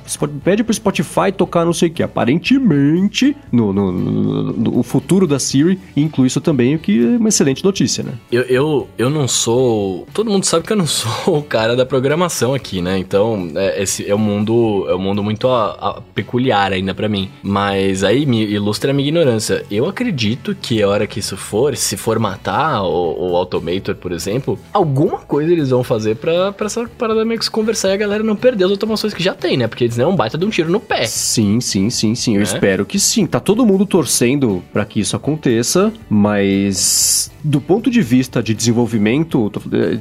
pede pro Spotify tocar não sei o que. Aparentemente, no, no, no, no, futuro da Siri, inclui isso também, o que é uma excelente notícia, né? Eu, eu, eu não sou. Todo mundo sabe que eu não sou o cara da programação aqui, né? Então, é, esse é um mundo, é um mundo muito a, a, peculiar ainda para mim. Mas aí me ilustra a minha ignorância. Eu acredito que a hora que isso for, se formatar o, o Automator, por exemplo, alguma coisa eles vão fazer pra, pra essa parada meio que se conversar e a galera não perder as automações que já tem, né? Porque eles não é um baita de um tiro no pé. Sim, sim, sim, sim. Eu é? espero que sim. Tá todo mundo torcendo para que isso aconteça, mas do ponto de vista de desenvolvimento,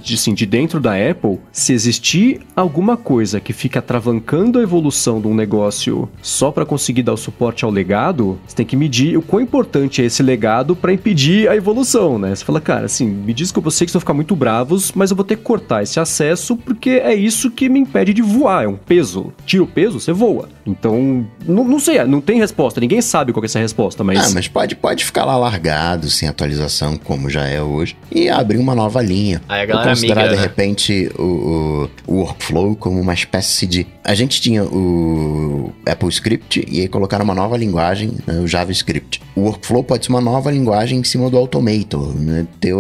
de, sim, de dentro da Apple, se existir alguma coisa que fica atravancando a evolução de um negócio só para conseguir dar o suporte ao legado, você tem que medir o quão importante é esse legado para impedir a evolução, né? Você fala, cara, assim, me diz que eu sei que vão ficar muito bravos, mas eu vou ter que cortar esse acesso porque é isso que me impede de voar, é um peso. Tira o peso, você voa. Então, não, não sei, não tem resposta, ninguém sabe qual é essa resposta, mas... Ah, mas pode, pode ficar lá largado, sem atualização, como já é hoje, e abrir uma nova linha. Aí a galera considerar, migra, de né? repente, o, o, o, workflow como uma espécie de... A gente tinha o Apple Script e aí colocaram uma nova linguagem, né, o JavaScript. O workflow pode ser uma nova linguagem em cima do Automator, né? Ter,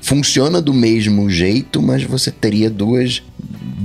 funciona do mesmo jeito, mas você teria duas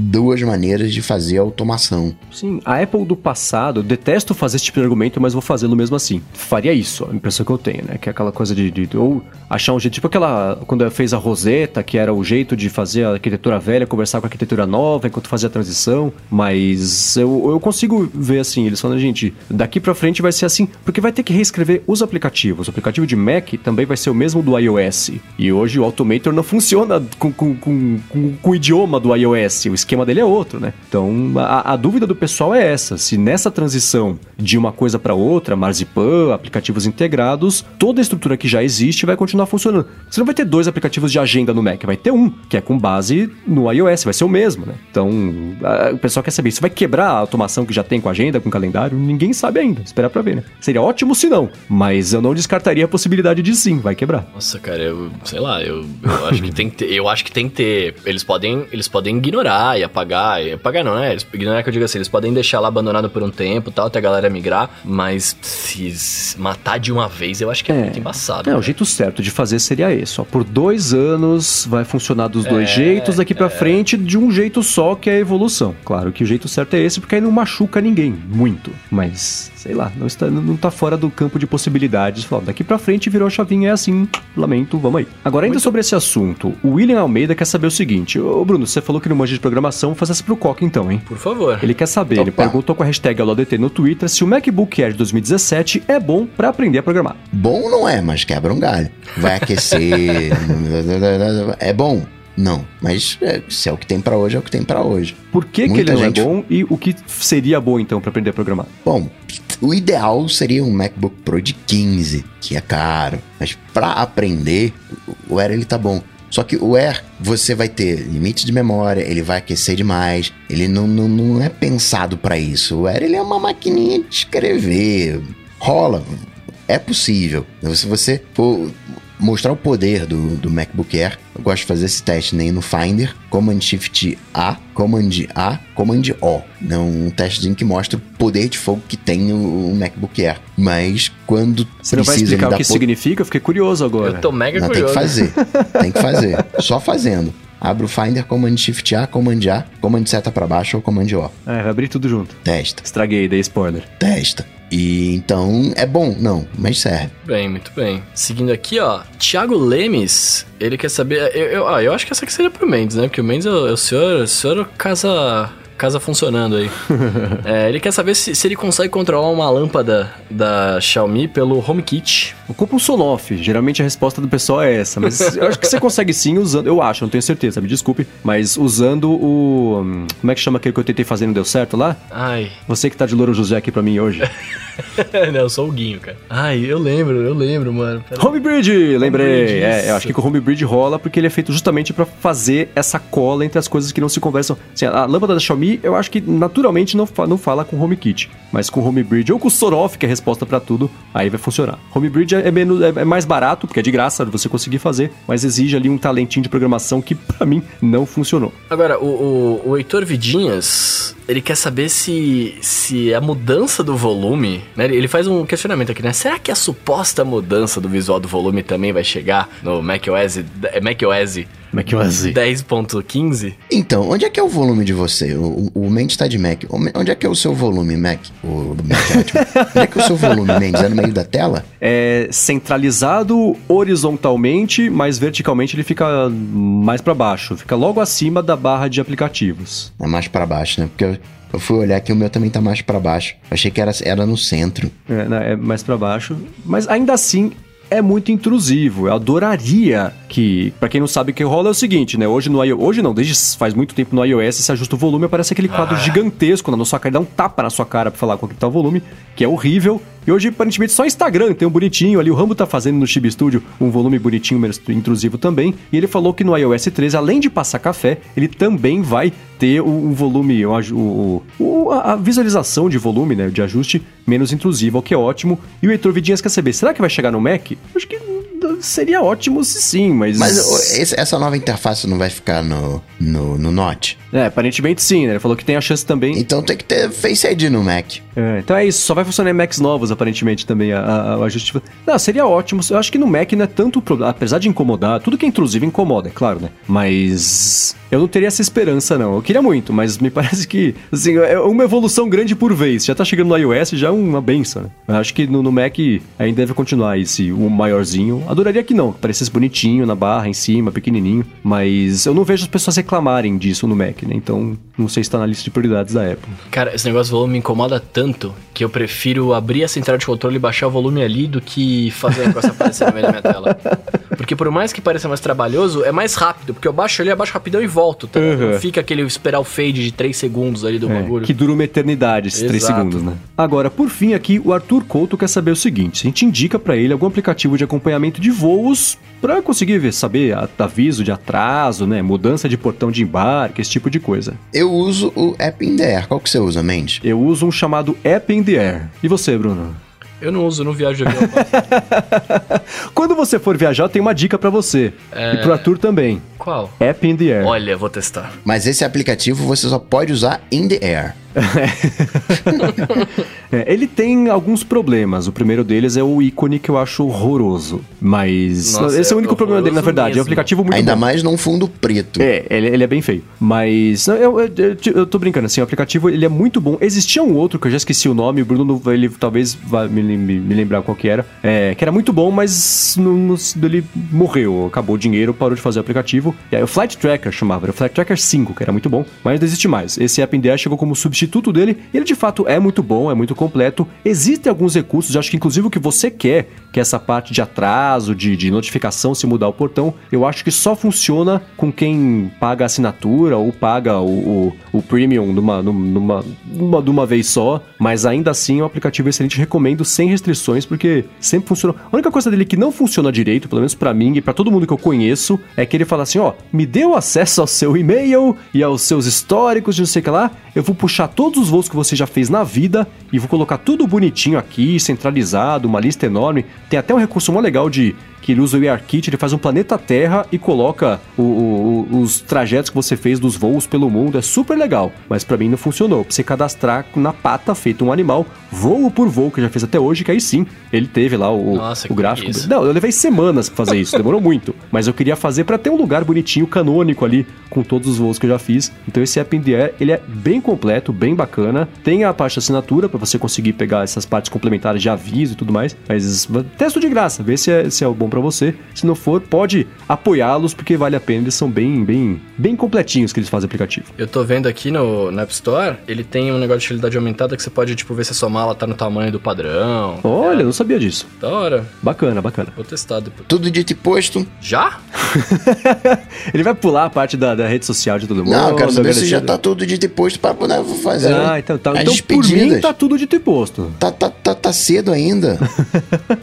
duas maneiras de fazer automação. Sim, a Apple do passado, detesto fazer esse tipo de argumento, mas vou fazê-lo mesmo assim. Faria isso, a impressão que eu tenho, né? Que é aquela coisa de, de, ou achar um jeito, tipo aquela, quando fez a Rosetta, que era o jeito de fazer a arquitetura velha conversar com a arquitetura nova enquanto fazia a transição, mas eu, eu consigo ver assim, eles falando, gente, daqui para frente vai ser assim, porque vai ter que reescrever os aplicativos. O aplicativo de Mac também vai ser o mesmo do iOS. E hoje o Automator não funciona com, com, com, com, com o idioma do iOS, o esquema dele é outro, né? Então, a, a dúvida do pessoal é essa: se nessa transição de uma coisa para outra, Marzipan, aplicativos integrados, toda a estrutura que já existe vai continuar funcionando. Você não vai ter dois aplicativos de agenda no Mac, vai ter um, que é com base no iOS, vai ser o mesmo, né? Então, a, o pessoal quer saber, isso vai quebrar a automação que já tem com agenda, com calendário? Ninguém sabe ainda, esperar pra ver, né? Seria ótimo se não, mas eu não descartaria a possibilidade de sim, vai quebrar. Nossa, cara, eu sei lá, eu, eu acho que tem que ter, eu acho que tem que ter, eles podem, eles podem ignorar e apagar, e apagar não, né? Eles, ignorar que eu digo assim, eles podem deixar lá abandonado por um tempo, tal, até a galera migrar, mas se matar de uma vez, eu acho que é, é muito embaçado. É, o jeito certo de fazer seria esse, ó, por dois anos vai funcionar dos dois É, jeitos, daqui pra é. frente de um jeito só, que é a evolução. Claro que o jeito certo é esse, porque aí não machuca ninguém, muito, mas sei lá, não está, não tá fora do campo de possibilidades. Fala, daqui pra frente virou a chavinha, é assim, lamento, vamos aí. Agora, ainda sobre esse assunto, o William Almeida quer saber o seguinte: Ô Bruno, você falou que não manja de programação, faz essa pro Coca então, hein? Por favor. Ele quer saber, ele Opa. perguntou com a hashtag AuloDT no Twitter se o MacBook Air de 2017 é bom pra aprender a programar. Bom não é, mas quebra um galho. Vai aquecer. é bom? Não, mas é, se é o que tem pra hoje, é o que tem pra hoje. Por que, que ele não gente- é bom e o que seria bom então pra aprender a programar? Bom, o ideal seria um MacBook Pro de 15, que é caro. Mas pra aprender, o Air ele tá bom. Só que o Air, você vai ter limite de memória, ele vai aquecer demais, ele não, não, não é pensado pra isso. O Air ele é uma maquininha de escrever. Rola, é possível. Se você for mostrar o poder do, do MacBook Air, eu gosto de fazer esse teste nem no Finder, Command Shift A, Command A, Command O. Não um testezinho que mostra o poder de fogo que tem o, o MacBook Air. Mas quando Você não vai explicar o que po- significa? Eu fiquei curioso agora. Eu tô mega Não, tem que curioso. fazer. Tem que fazer. Só fazendo. Abre o Finder, Command Shift A, Command A, Command seta pra baixo ou Command O. É, vai abrir tudo junto. Testa, Estraguei, dei spoiler. testa. E então é bom, não, mas serve. Bem, muito bem. Seguindo aqui, ó, Thiago Lemes, ele quer saber. Eu, eu, ah, eu acho que essa aqui seria pro Mendes, né? Porque o Mendes é o, é o senhor, o senhor casa. Casa funcionando aí. é, ele quer saber se, se, ele consegue controlar uma lâmpada da Xiaomi pelo HomeKit. Ocupa um Sonoff. Geralmente a resposta do pessoal é essa. Mas eu acho que você consegue sim usando. Eu acho, não tenho certeza, me desculpe. Mas usando o. Como é que chama aquele que eu tentei fazer e não deu certo lá? Ai. Você que tá de Louro José aqui pra mim hoje. não, eu sou o Guinho, cara. Ai, eu lembro, eu lembro, mano. Pera Homebridge, lembrei. Home é, eu acho que o Homebridge rola porque ele é feito justamente para fazer essa cola entre as coisas que não se conversam. Assim, a lâmpada da Xiaomi, eu acho que naturalmente não, fa não fala com HomeKit, mas com Homebridge ou com Sorof, que é a resposta para tudo, aí vai funcionar. Homebridge é, menos, é, é mais barato, porque é de graça você conseguir fazer, mas exige ali um talentinho de programação que para mim não funcionou. Agora, o, o, o Heitor Vidinhas, ele quer saber se, se a mudança do volume, né? Ele faz um questionamento aqui, né? Será que a suposta mudança do visual do volume também vai chegar no macOS, macOS macOS 10.15? Então, onde é que é o volume de você? O, o Mendes tá de Mac. Onde é que é o seu volume, Mac? O Mac é ótimo. onde é que é o seu volume, Mendes? É no meio da tela? É centralizado horizontalmente, mas verticalmente ele fica mais para baixo. Fica logo acima da barra de aplicativos. É mais para baixo, né? Porque eu eu fui olhar que o meu também tá mais para baixo. Achei que era, era no centro. É, é mais para baixo. Mas ainda assim, é muito intrusivo. Eu adoraria que, para quem não sabe o que rola é o seguinte, né? Hoje no hoje não, desde faz muito tempo no iOS, se ajusta o volume, aparece aquele quadro ah. gigantesco na sua cara, dá um tapa na sua cara para falar quanto tá o volume, que é horrível. E hoje, aparentemente, só Instagram tem um bonitinho ali. O Rambo tá fazendo no Chibi Studio um volume bonitinho, menos intrusivo também. E ele falou que no iOS 13, além de passar café, ele também vai ter um volume, o, o, a visualização de volume, né, de ajuste menos intrusiva, o que é ótimo. E o Heitor Vidinhas quer saber, será que vai chegar no Mac? Acho que seria ótimo se sim, mas. Mas essa nova interface não vai ficar no, no, no Note? É, aparentemente sim, né? Ele falou que tem a chance também. Então tem que ter Face ID no Mac. É, então é isso, só vai funcionar em Macs novos, aparentemente, também a, a. Não, seria ótimo. Eu acho que no Mac não é tanto problema. Apesar de incomodar, tudo que é intrusivo incomoda, é claro, né? Mas. Eu não teria essa esperança, não. Eu queria muito, mas me parece que, assim, é uma evolução grande por vez. Já tá chegando no iOS, já é uma benção, né? Eu acho que no, no Mac ainda deve continuar esse, o maiorzinho. Adoraria que não, que parecesse bonitinho na barra, em cima, pequenininho. Mas eu não vejo as pessoas reclamarem disso no Mac, né? Então, não sei se tá na lista de prioridades da Apple. Cara, esse negócio do volume me incomoda tanto que eu prefiro abrir a central de controle e baixar o volume ali do que fazer o negócio aparecer no meio da minha tela. Porque por mais que pareça mais trabalhoso, é mais rápido, porque eu baixo ali, abaixo rapidão e volto tá? Uhum. Não fica aquele esperar o fade de 3 segundos ali do é, bagulho. Que dura uma eternidade, esses 3 segundos, né? Agora, por fim, aqui, o Arthur Couto quer saber o seguinte: se a gente indica para ele algum aplicativo de acompanhamento de voos para conseguir ver, saber aviso de atraso, né? Mudança de portão de embarque, esse tipo de coisa. Eu uso o App in the Air. Qual que você usa, Mendes? Eu uso um chamado App in the Air. E você, Bruno? Eu não uso, eu não viajo de avião. Quando você for viajar, tem uma dica para você. É... E pro Arthur também. Qual? App in the Air. Olha, vou testar. Mas esse aplicativo você só pode usar in the air. é, ele tem alguns problemas. O primeiro deles é o ícone que eu acho horroroso. Mas. Nossa, esse é, o único problema dele, na verdade. Mesmo. É um aplicativo muito Ainda bom. mais num fundo preto. É, ele, ele é bem feio. Mas. Eu, eu, eu, eu, tô brincando, assim, o aplicativo ele é muito bom. Existia um outro que eu já esqueci o nome, o Bruno ele talvez vá me, me, me lembrar qual que era. É, que era muito bom, mas no, no, ele morreu. Acabou o dinheiro, parou de fazer o aplicativo. E aí, o Flight Tracker chamava, era o Flight Tracker 5, que era muito bom. Mas não existe mais. Esse App in chegou como substituto substituto dele, ele de fato é muito bom, é muito completo. Existem alguns recursos, acho que inclusive o que você quer, que é essa parte de atraso, de, de notificação se mudar o portão, eu acho que só funciona com quem paga a assinatura ou paga o, o, o premium numa, numa, numa, de uma vez só, mas ainda assim é um aplicativo excelente, recomendo sem restrições, porque sempre funciona. A única coisa dele que não funciona direito, pelo menos para mim e para todo mundo que eu conheço, é que ele fala assim: ó, me deu acesso ao seu e-mail e aos seus históricos de não sei o que lá, eu vou puxar todos os voos que você já fez na vida e vou colocar tudo bonitinho aqui, centralizado, uma lista enorme. Tem até um recurso muito legal de que ele usa o ERKit, ele faz um planeta Terra e coloca o, o, os trajetos que você fez dos voos pelo mundo. É super legal, mas para mim não funcionou. Pra você cadastrar na pata, feito um animal, voo por voo, que já fez até hoje, que aí sim, ele teve lá o, Nossa, o gráfico. Não, eu levei semanas pra fazer isso, demorou muito. Mas eu queria fazer para ter um lugar bonitinho, canônico ali, com todos os voos que eu já fiz. Então esse App in the Air, ele é bem completo, bem bacana. Tem a parte de assinatura para você conseguir pegar essas partes complementares de aviso e tudo mais. Mas testo de graça, vê se é, se é o bom para você. Se não for, pode apoiá-los porque vale a pena, eles são bem bem, bem, completinhos que eles fazem aplicativo. Eu tô vendo aqui no, no App Store, ele tem um negócio de realidade aumentada que você pode, tipo, ver se a sua mala tá no tamanho do padrão. Olha, não sabia disso. Da hora. Bacana, bacana. Vou testar depois. Tudo dito e posto. Já? Ele vai pular a parte da, da rede social de todo mundo. Não, eu quero saber se já tá tudo dito e posto pra poder fazer Ah, então tá. as Então por mim tá tudo dito e posto. Tá, tá, tá, tá cedo ainda.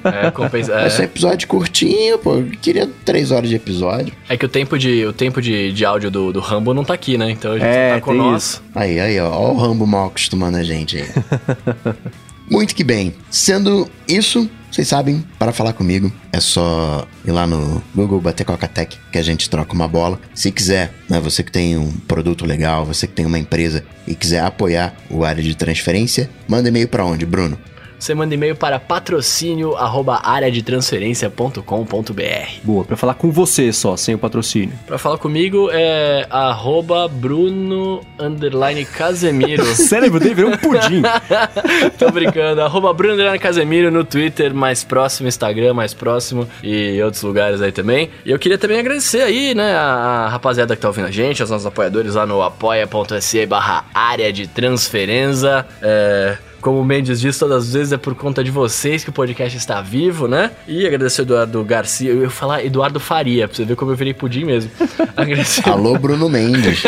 É, compensa. É. só É, episódio curtinho, pô. Eu queria três horas de episódio. é que o tempo de, o tempo de, de áudio do, do Rambo não tá aqui, né? Então a gente É, tá com nós. isso. Aí, aí, ó. Ó o Rambo mal acostumando a gente aí. Muito que bem. Sendo isso, vocês sabem, para falar comigo é só ir lá no Google bater Coca-Tech que a gente troca uma bola. Se quiser, né, você que tem um produto legal, você que tem uma empresa e quiser apoiar o área de transferência, manda e-mail para onde, Bruno? Você manda e-mail para patrocínio arroba areadetransferência.com.br. Boa, pra falar com você só, sem o patrocínio. Pra falar comigo é arroba Bruno underline Casemiro. Cérebro dele virou um pudim. Tô brincando. Arroba Bruno underline Casemiro no Twitter, mais próximo, Instagram mais próximo e outros lugares aí também. E eu queria também agradecer aí, né, a a rapaziada que tá ouvindo a gente, aos nossos apoiadores lá no apoia.se barra área de transferência. É, como o Mendes diz, todas as vezes é por conta de vocês que o podcast está vivo, né? E agradecer ao Eduardo Garcia. Eu ia falar Eduardo Faria, pra você ver como eu virei pudim mesmo. Agradecer, Alô, Bruno Mendes.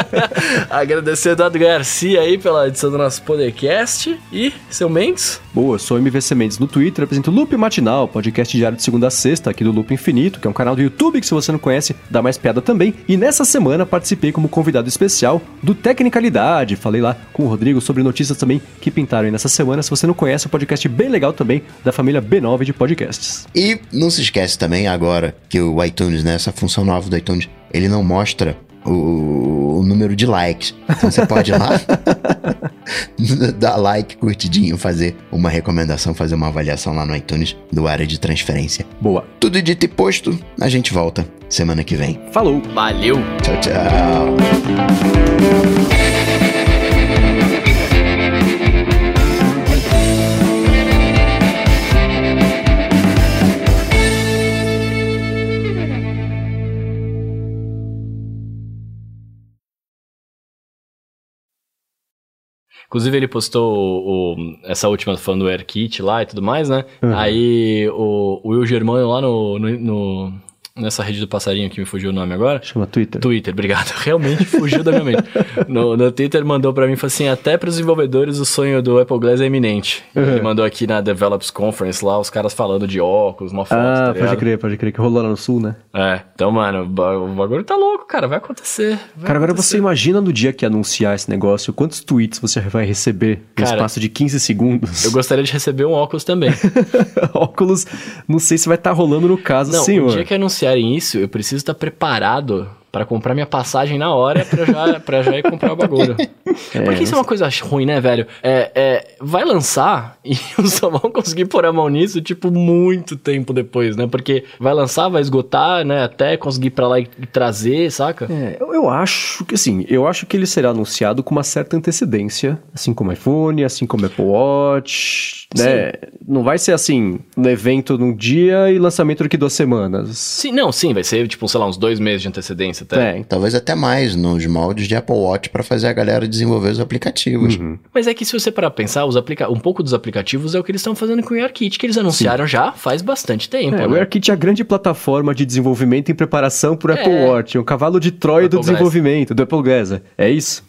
agradecer ao Eduardo Garcia aí pela edição do nosso podcast. E seu Mendes? Boa, sou MVC Mendes no Twitter, apresento o Loop Matinal, podcast diário de segunda a sexta aqui do Loop Infinito, que é um canal do YouTube que se você não conhece, dá mais piada também. E nessa semana participei como convidado especial do Tecnicalidade. Falei lá com o Rodrigo sobre notícias também que pintaram aí nessa semana. Se você não conhece, é um podcast bem legal também da família B9 de podcasts. E não se esquece também agora que o iTunes, né, essa função nova do iTunes, ele não mostra o, o número de likes. Então você pode ir lá, dar like, curtidinho, fazer uma recomendação, fazer uma avaliação lá no iTunes do área de transferência. Boa. Tudo dito e posto, a gente volta semana que vem. Falou! Valeu! Tchau, tchau. Inclusive, ele postou o- o- essa última falando do AirKit lá e tudo mais, né? Aí o, o Will Germano lá no, no- no- nessa rede do passarinho que me fugiu o nome agora. Chama Twitter. Twitter, obrigado. Realmente fugiu da minha mente. No, no Twitter mandou pra mim, falou assim, até pros desenvolvedores o sonho do Apple Glass é iminente. Ele mandou aqui na Develops Conference lá, os caras falando de óculos, uma foto, Ah, tá pode crer, pode crer, que rolou lá no sul, né? É, então, mano, o ba- o bagulho tá louco, cara, vai acontecer. vai Cara, agora acontecer. você imagina no dia que anunciar esse negócio, quantos tweets você vai receber no Cara, espaço de 15 segundos? Eu gostaria de receber um óculos também. Óculos, não sei se vai estar rolando no caso, Não, senhor. o dia que anunciarem isso, eu preciso estar preparado pra comprar minha passagem na hora pra já, pra já ir comprar o bagulho. Porque isso é uma coisa ruim, né, velho? É, é, vai lançar e os só vão conseguir pôr a mão nisso, tipo, muito tempo depois, né? Porque vai lançar, vai esgotar, né? Até conseguir ir pra lá e e trazer, saca? É, eu, eu acho que assim, eu acho que ele será anunciado com uma certa antecedência, assim como iPhone, assim como Apple Watch, né? Não vai ser assim, no evento num dia e lançamento daqui duas semanas. Sim, não, sim, vai ser, tipo, sei lá, uns dois meses de antecedência até. É, Talvez até mais nos moldes de Apple Watch para fazer a galera desenvolver os aplicativos. Mas é que se você parar pra pensar, os aplica um pouco dos aplicativos é o que eles estão fazendo com o AirKit, que eles anunciaram já faz bastante tempo. É, o né? AirKit é a grande plataforma de desenvolvimento em preparação por É. Apple Watch, é um cavalo de Troia do Apple Glass. desenvolvimento, do Apple Glass. É isso?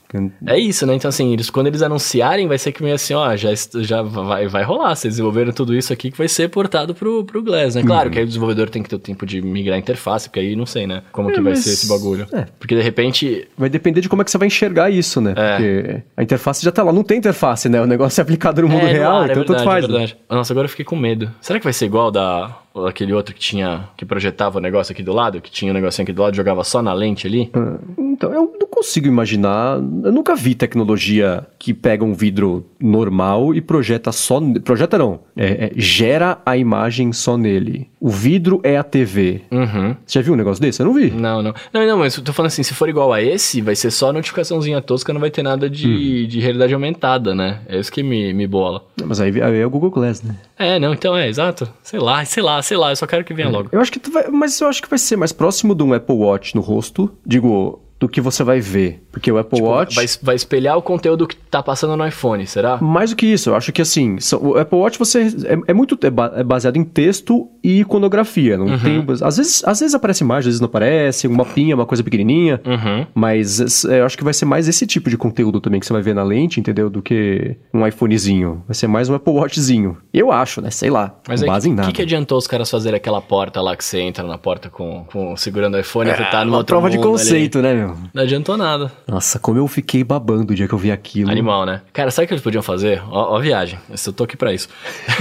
É isso, né? Então, assim, eles, quando eles anunciarem, vai ser que meio assim, ó, já, já vai, vai rolar. Vocês desenvolveram tudo isso aqui que vai ser portado pro, pro Glass, né? Claro que aí o desenvolvedor tem que ter o tempo de migrar a interface, porque aí não sei, né? Como É, que vai mas- ser esse bagulho. é. Porque de repente. Vai depender de como é que você vai enxergar isso, né? É. Porque a interface já tá lá, não tem interface, né? O negócio é aplicado no mundo é, real, ar, então é verdade, tanto faz. É né? verdade. Nossa, agora eu fiquei com medo. Será que vai ser igual da aquele outro que tinha. que projetava o negócio aqui do lado? Que tinha o negocinho aqui do lado jogava só na lente ali? Ah, Então, eu não consigo imaginar. Eu nunca vi tecnologia que pega um vidro normal e projeta só. Projeta não. É, é, gera a imagem só nele. O vidro é a TV. Uhum. Você já viu um negócio desse? Eu não vi. Não, não. Não, não, mas eu tô falando assim, se for igual a esse, vai ser só notificaçãozinha tosca, não vai ter nada de, de realidade aumentada, né? É isso que me, me bola. Mas aí, aí é o Google Glass, né? É, não, então é, exato. Sei lá, sei lá, sei lá, eu só quero que venha logo. Eu acho que tu vai, mas eu acho que vai ser mais próximo de um Apple Watch no rosto. Digo, do que você vai ver. Porque o Apple Tipo, Watch. vai, vai espelhar o conteúdo que tá passando no iPhone, será? Mais do que isso, eu acho que assim, o Apple Watch você é, é muito é é baseado em texto e iconografia. Não tem, às, vezes, às vezes aparece imagem, às vezes não aparece, um mapinha, uma coisa pequenininha. Uhum. Mas é, eu acho que vai ser mais esse tipo de conteúdo também que você vai ver na lente, entendeu? Do que um iPhonezinho. Vai ser mais um Apple Watchzinho. Eu acho, né? Sei lá. Mas base em o nada. que, que adiantou os caras fazerem aquela porta lá que você entra na porta com, com segurando o iPhone e você tá no uma outro prova de mundo ali? conceito, né, meu? Não adiantou nada. Nossa, como eu fiquei babando o dia que eu vi aquilo. Animal, né? Cara, sabe o que eles podiam fazer? Ó, ó a viagem. Eu tô aqui pra isso.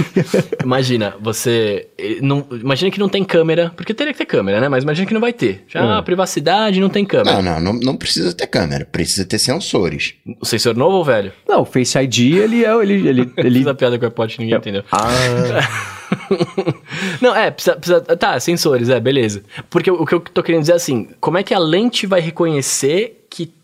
imagina, você. eh, Não, imagina que não tem câmera, porque teria que ter câmera, né? Mas imagina que não vai ter. Já a privacidade não tem câmera. Não, não, não, não precisa ter câmera, precisa ter sensores. O sensor novo ou velho? Não, o Face ID, ele é. Ele, ele, ele... Fiz a piada com o iPod ninguém entendeu. Ah, Não, é, precisa, precisa- Tá, sensores, é, beleza. Porque o que eu tô querendo dizer é assim: como é que a lente vai reconhecer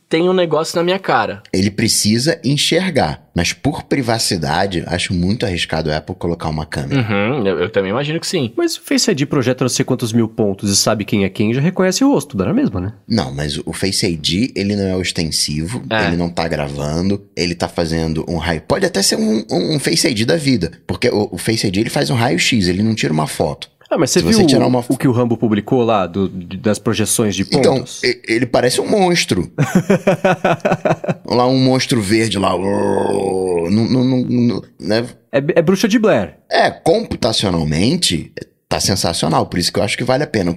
tem um negócio na minha cara? Ele precisa enxergar, mas por privacidade, acho muito arriscado a Apple colocar uma câmera. Uhum, eu, eu também imagino que sim. mas o Face ID projeta não sei quantos mil pontos e sabe quem é quem, já reconhece o rosto, dá na mesma, né? Não, mas o Face ID, ele não é ostensivo, É. ele não tá gravando, ele tá fazendo um raio. Pode até ser um, um- um Face ID da vida, porque o, o Face ID ele faz um raio-x, ele não tira uma foto. Ah, mas você viu você uma- o que o Rambo publicou lá, do- das projeções de Então, pontos? e- ele parece um monstro. lá um monstro verde lá. Né? É, é bruxa de Blair. É, computacionalmente, tá sensacional. Por isso que eu acho que vale a pena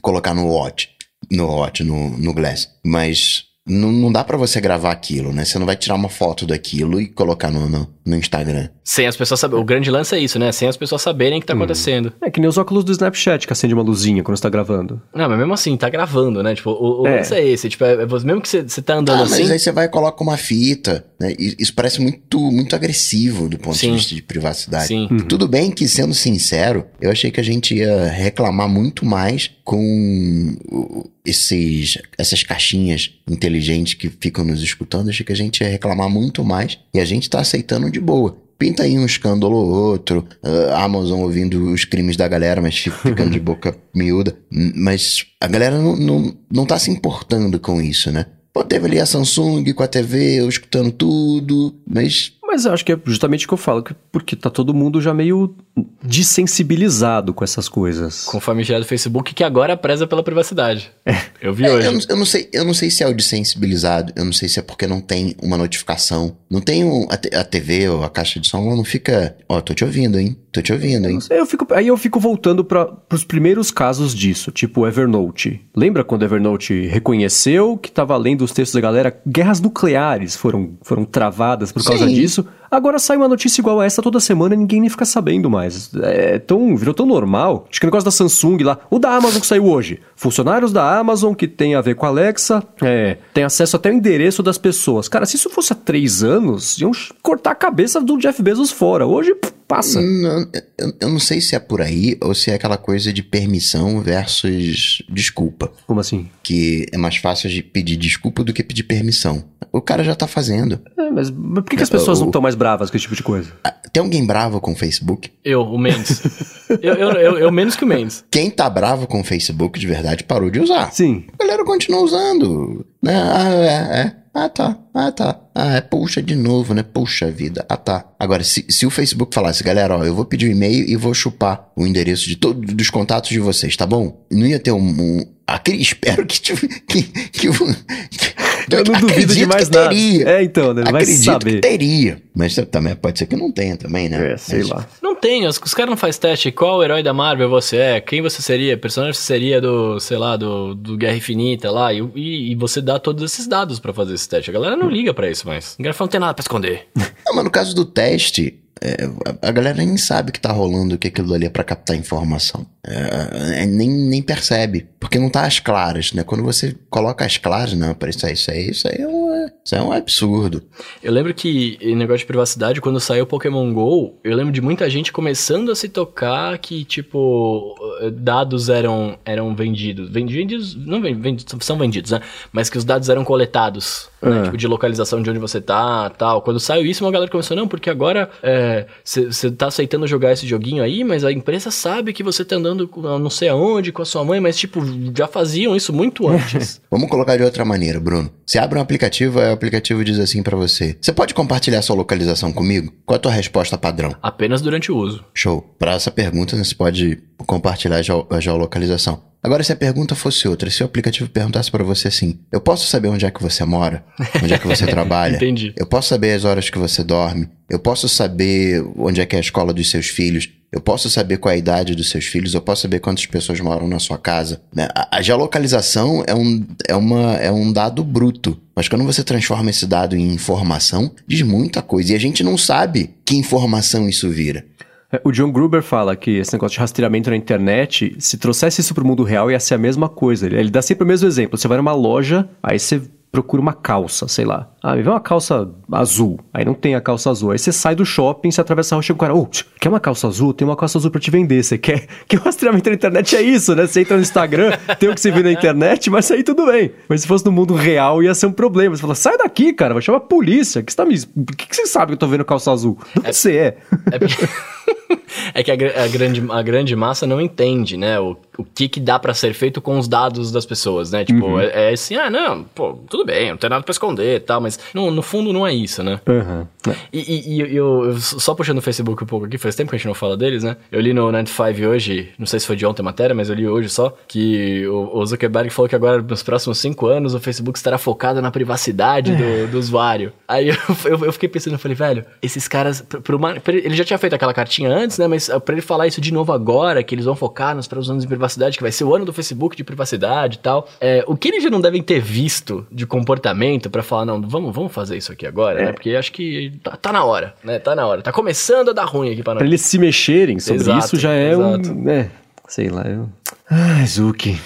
colocar no Watch, no Watch, no, no Glass. Mas não, não dá pra você gravar aquilo, né? Você não vai tirar uma foto daquilo e colocar no, no, no Instagram. Sem as pessoas saberem. O grande lance é isso, né? Sem as pessoas saberem o que tá acontecendo. É que nem os óculos do Snapchat que acende uma luzinha quando você tá gravando. Não, mas mesmo assim, tá gravando, né? Tipo, o, o É. lance é esse. Tipo, é, é mesmo que você, você tá andando Ah, assim. mas aí você vai e coloca uma fita, né? Isso parece muito, muito agressivo do ponto Sim. de vista de privacidade. Sim. Tudo bem que, sendo sincero, eu achei que a gente ia reclamar muito mais com esses, essas caixinhas inteligentes que ficam nos escutando. Eu achei que a gente ia reclamar muito mais e a gente tá aceitando de boa. Pinta aí um escândalo ou outro, a Amazon ouvindo os crimes da galera, mas fica- ficando de boca miúda. Mas a galera não, não, não tá se importando com isso, né? Pô, teve ali a Samsung com a TV, eu escutando tudo, mas Mas eu acho que é justamente o que eu falo, que- porque tá todo mundo já meio desensibilizado com essas coisas. Com o famigerado Facebook que agora preza pela privacidade. Eu vi É, hoje. eu, não, eu não sei, eu não sei se é o de sensibilizado, eu não sei se é porque não tem uma notificação. Não tem um, a, a TV ou a caixa de som, ela não fica. Ó, tô te ouvindo, hein? Tô te ouvindo, hein? Eu fico, aí eu fico voltando para os primeiros casos disso, tipo o Evernote. Lembra quando o Evernote reconheceu que estava lendo os textos da galera? Guerras nucleares foram, foram travadas por causa Sim. disso. Agora sai uma notícia igual a essa toda semana e ninguém nem fica sabendo mais. É tão, virou tão normal. Acho que o negócio da Samsung lá, o da Amazon que saiu hoje. Funcionários da Amazon que tem a ver com a Alexa, é, tem acesso até ao endereço das pessoas. Cara, se isso fosse há três anos, iam cortar a cabeça do Jeff Bezos fora. Hoje, pff, passa. Não, eu, eu não sei se é por aí ou se é aquela coisa de permissão versus desculpa. Como assim? Que é mais fácil de pedir desculpa do que pedir permissão. O cara já tá fazendo. É, mas, mas por que, que as É, pessoas o- não estão mais bravas com esse tipo de coisa? Ah, Tem alguém bravo com o Facebook? Eu, o Mendes. eu, eu, eu, eu menos que o Mendes. Quem tá bravo com o Facebook de verdade parou de usar. Sim. A galera continua usando. Né? Ah, é, é. Ah, tá. Ah, tá. Ah, é. Puxa de novo, né? Puxa vida. Ah, tá. Agora, se, se o Facebook falasse, galera, ó, eu vou pedir um e-mail e vou chupar o endereço de todos dos contatos de vocês, tá bom? Não ia ter um. um aquele, espero que, que, que, o- que Eu não duvido de mais que nada. Teria. É, então, né? Vai acredito saber. que teria. Mas também pode ser que não tenha também, né? É, sei Mas- lá. Não tem, os, os caras não fazem teste. Qual herói da Marvel você é? Quem você seria? Personagem você seria do, sei lá, do, do Guerra Infinita lá. E, e, e você dá todos esses dados pra fazer esse teste. A galera não liga pra isso mais. A galera fala, não tem nada pra esconder. Não, mas no caso do teste, é, a galera nem sabe que tá rolando, que aquilo ali é pra captar informação. É, é, nem, nem percebe, porque não tá às claras, né? Quando você coloca as claras, não, para isso aí, isso aí, isso aí é um, isso é um absurdo. Eu lembro que, em negócio de privacidade, quando saiu Pokémon GO, eu lembro de muita gente começando a se tocar que, tipo, dados eram, eram vendidos. Vendidos, não vendidos, são vendidos, né? Mas que os dados eram coletados, né? Tipo, de localização de onde você tá, tal. Quando saiu isso, uma galera começou, não, porque agora você tá aceitando jogar esse joguinho aí, mas a empresa sabe que você tá andando não sei aonde com a sua mãe, mas, tipo, já faziam isso muito antes. Vamos colocar de outra maneira, Bruno. Você abre um aplicativo, aí o aplicativo diz assim para você: Você pode compartilhar sua localização comigo? Qual é a tua resposta padrão? Apenas durante o uso. Show. Para essa pergunta, você pode compartilhar a geolocalização. Agora, se a pergunta fosse outra, se o aplicativo perguntasse para você assim: Eu posso saber onde é que você mora? Onde é que você trabalha? Entendi. Eu posso saber as horas que você dorme? Eu posso saber onde é que é a escola dos seus filhos? Eu posso saber qual é a idade dos seus filhos? Eu posso saber quantas pessoas moram na sua casa? Né? A, a geolocalização é um, é, uma, é um dado bruto. Mas quando você transforma esse dado em informação, diz muita coisa. E a gente não sabe que informação isso vira. É, o John Gruber fala que esse negócio de rastreamento na internet, se trouxesse isso para o mundo real, ia ser a mesma coisa. Ele, ele dá sempre o mesmo exemplo. Você vai numa loja, aí você procura uma calça, sei lá. Ah, me vê uma calça azul. Aí não tem a calça azul. Aí você sai do shopping, você atravessa a rua, chega o cara, ô, oh, quer uma calça azul? Tem uma calça azul pra te vender. Você quer? Que o rastreamento na internet é isso, né? Você entra no Instagram, tem o que você vê na internet, mas aí tudo bem. Mas se fosse no mundo real, ia ser um problema. Você fala, sai daqui, cara, vai chamar a polícia. Que você tá me... Por que, que você sabe que eu tô vendo calça azul? É, você é. É porque... é que a, a, grande, a grande massa não entende, né? O, o que, que dá para ser feito com os dados das pessoas, né? Tipo, uhum. é, é, assim, ah, não, pô, tudo bem, não tem nada pra esconder e tal, mas no, no fundo não é isso, né? Uhum. E, e, e eu, eu, só puxando o Facebook um pouco aqui, faz tempo que a gente não fala deles, né? Eu li no 95 hoje, não sei se foi de ontem a matéria, mas eu li hoje só, que o, o Zuckerberg falou que agora, nos próximos cinco anos, o Facebook estará focado na privacidade do, do usuário. Aí eu, eu, eu, fiquei pensando, eu falei, velho, esses caras, pro, pro, ele já tinha feito aquela cartinha antes, né? Mas pra ele falar isso de novo agora, que eles vão focar nos anos de privacidade, que vai ser o ano do Facebook de privacidade e tal. É, o que eles já não devem ter visto de comportamento para falar, não, vamos, vamos fazer isso aqui agora, é. né? Porque acho que tá, tá, na hora, né? Tá na hora. Tá começando a dar ruim aqui pra nós. Pra eles se mexerem sobre exato, isso já é exato. um. É, sei lá, eu. Ai, Zuki.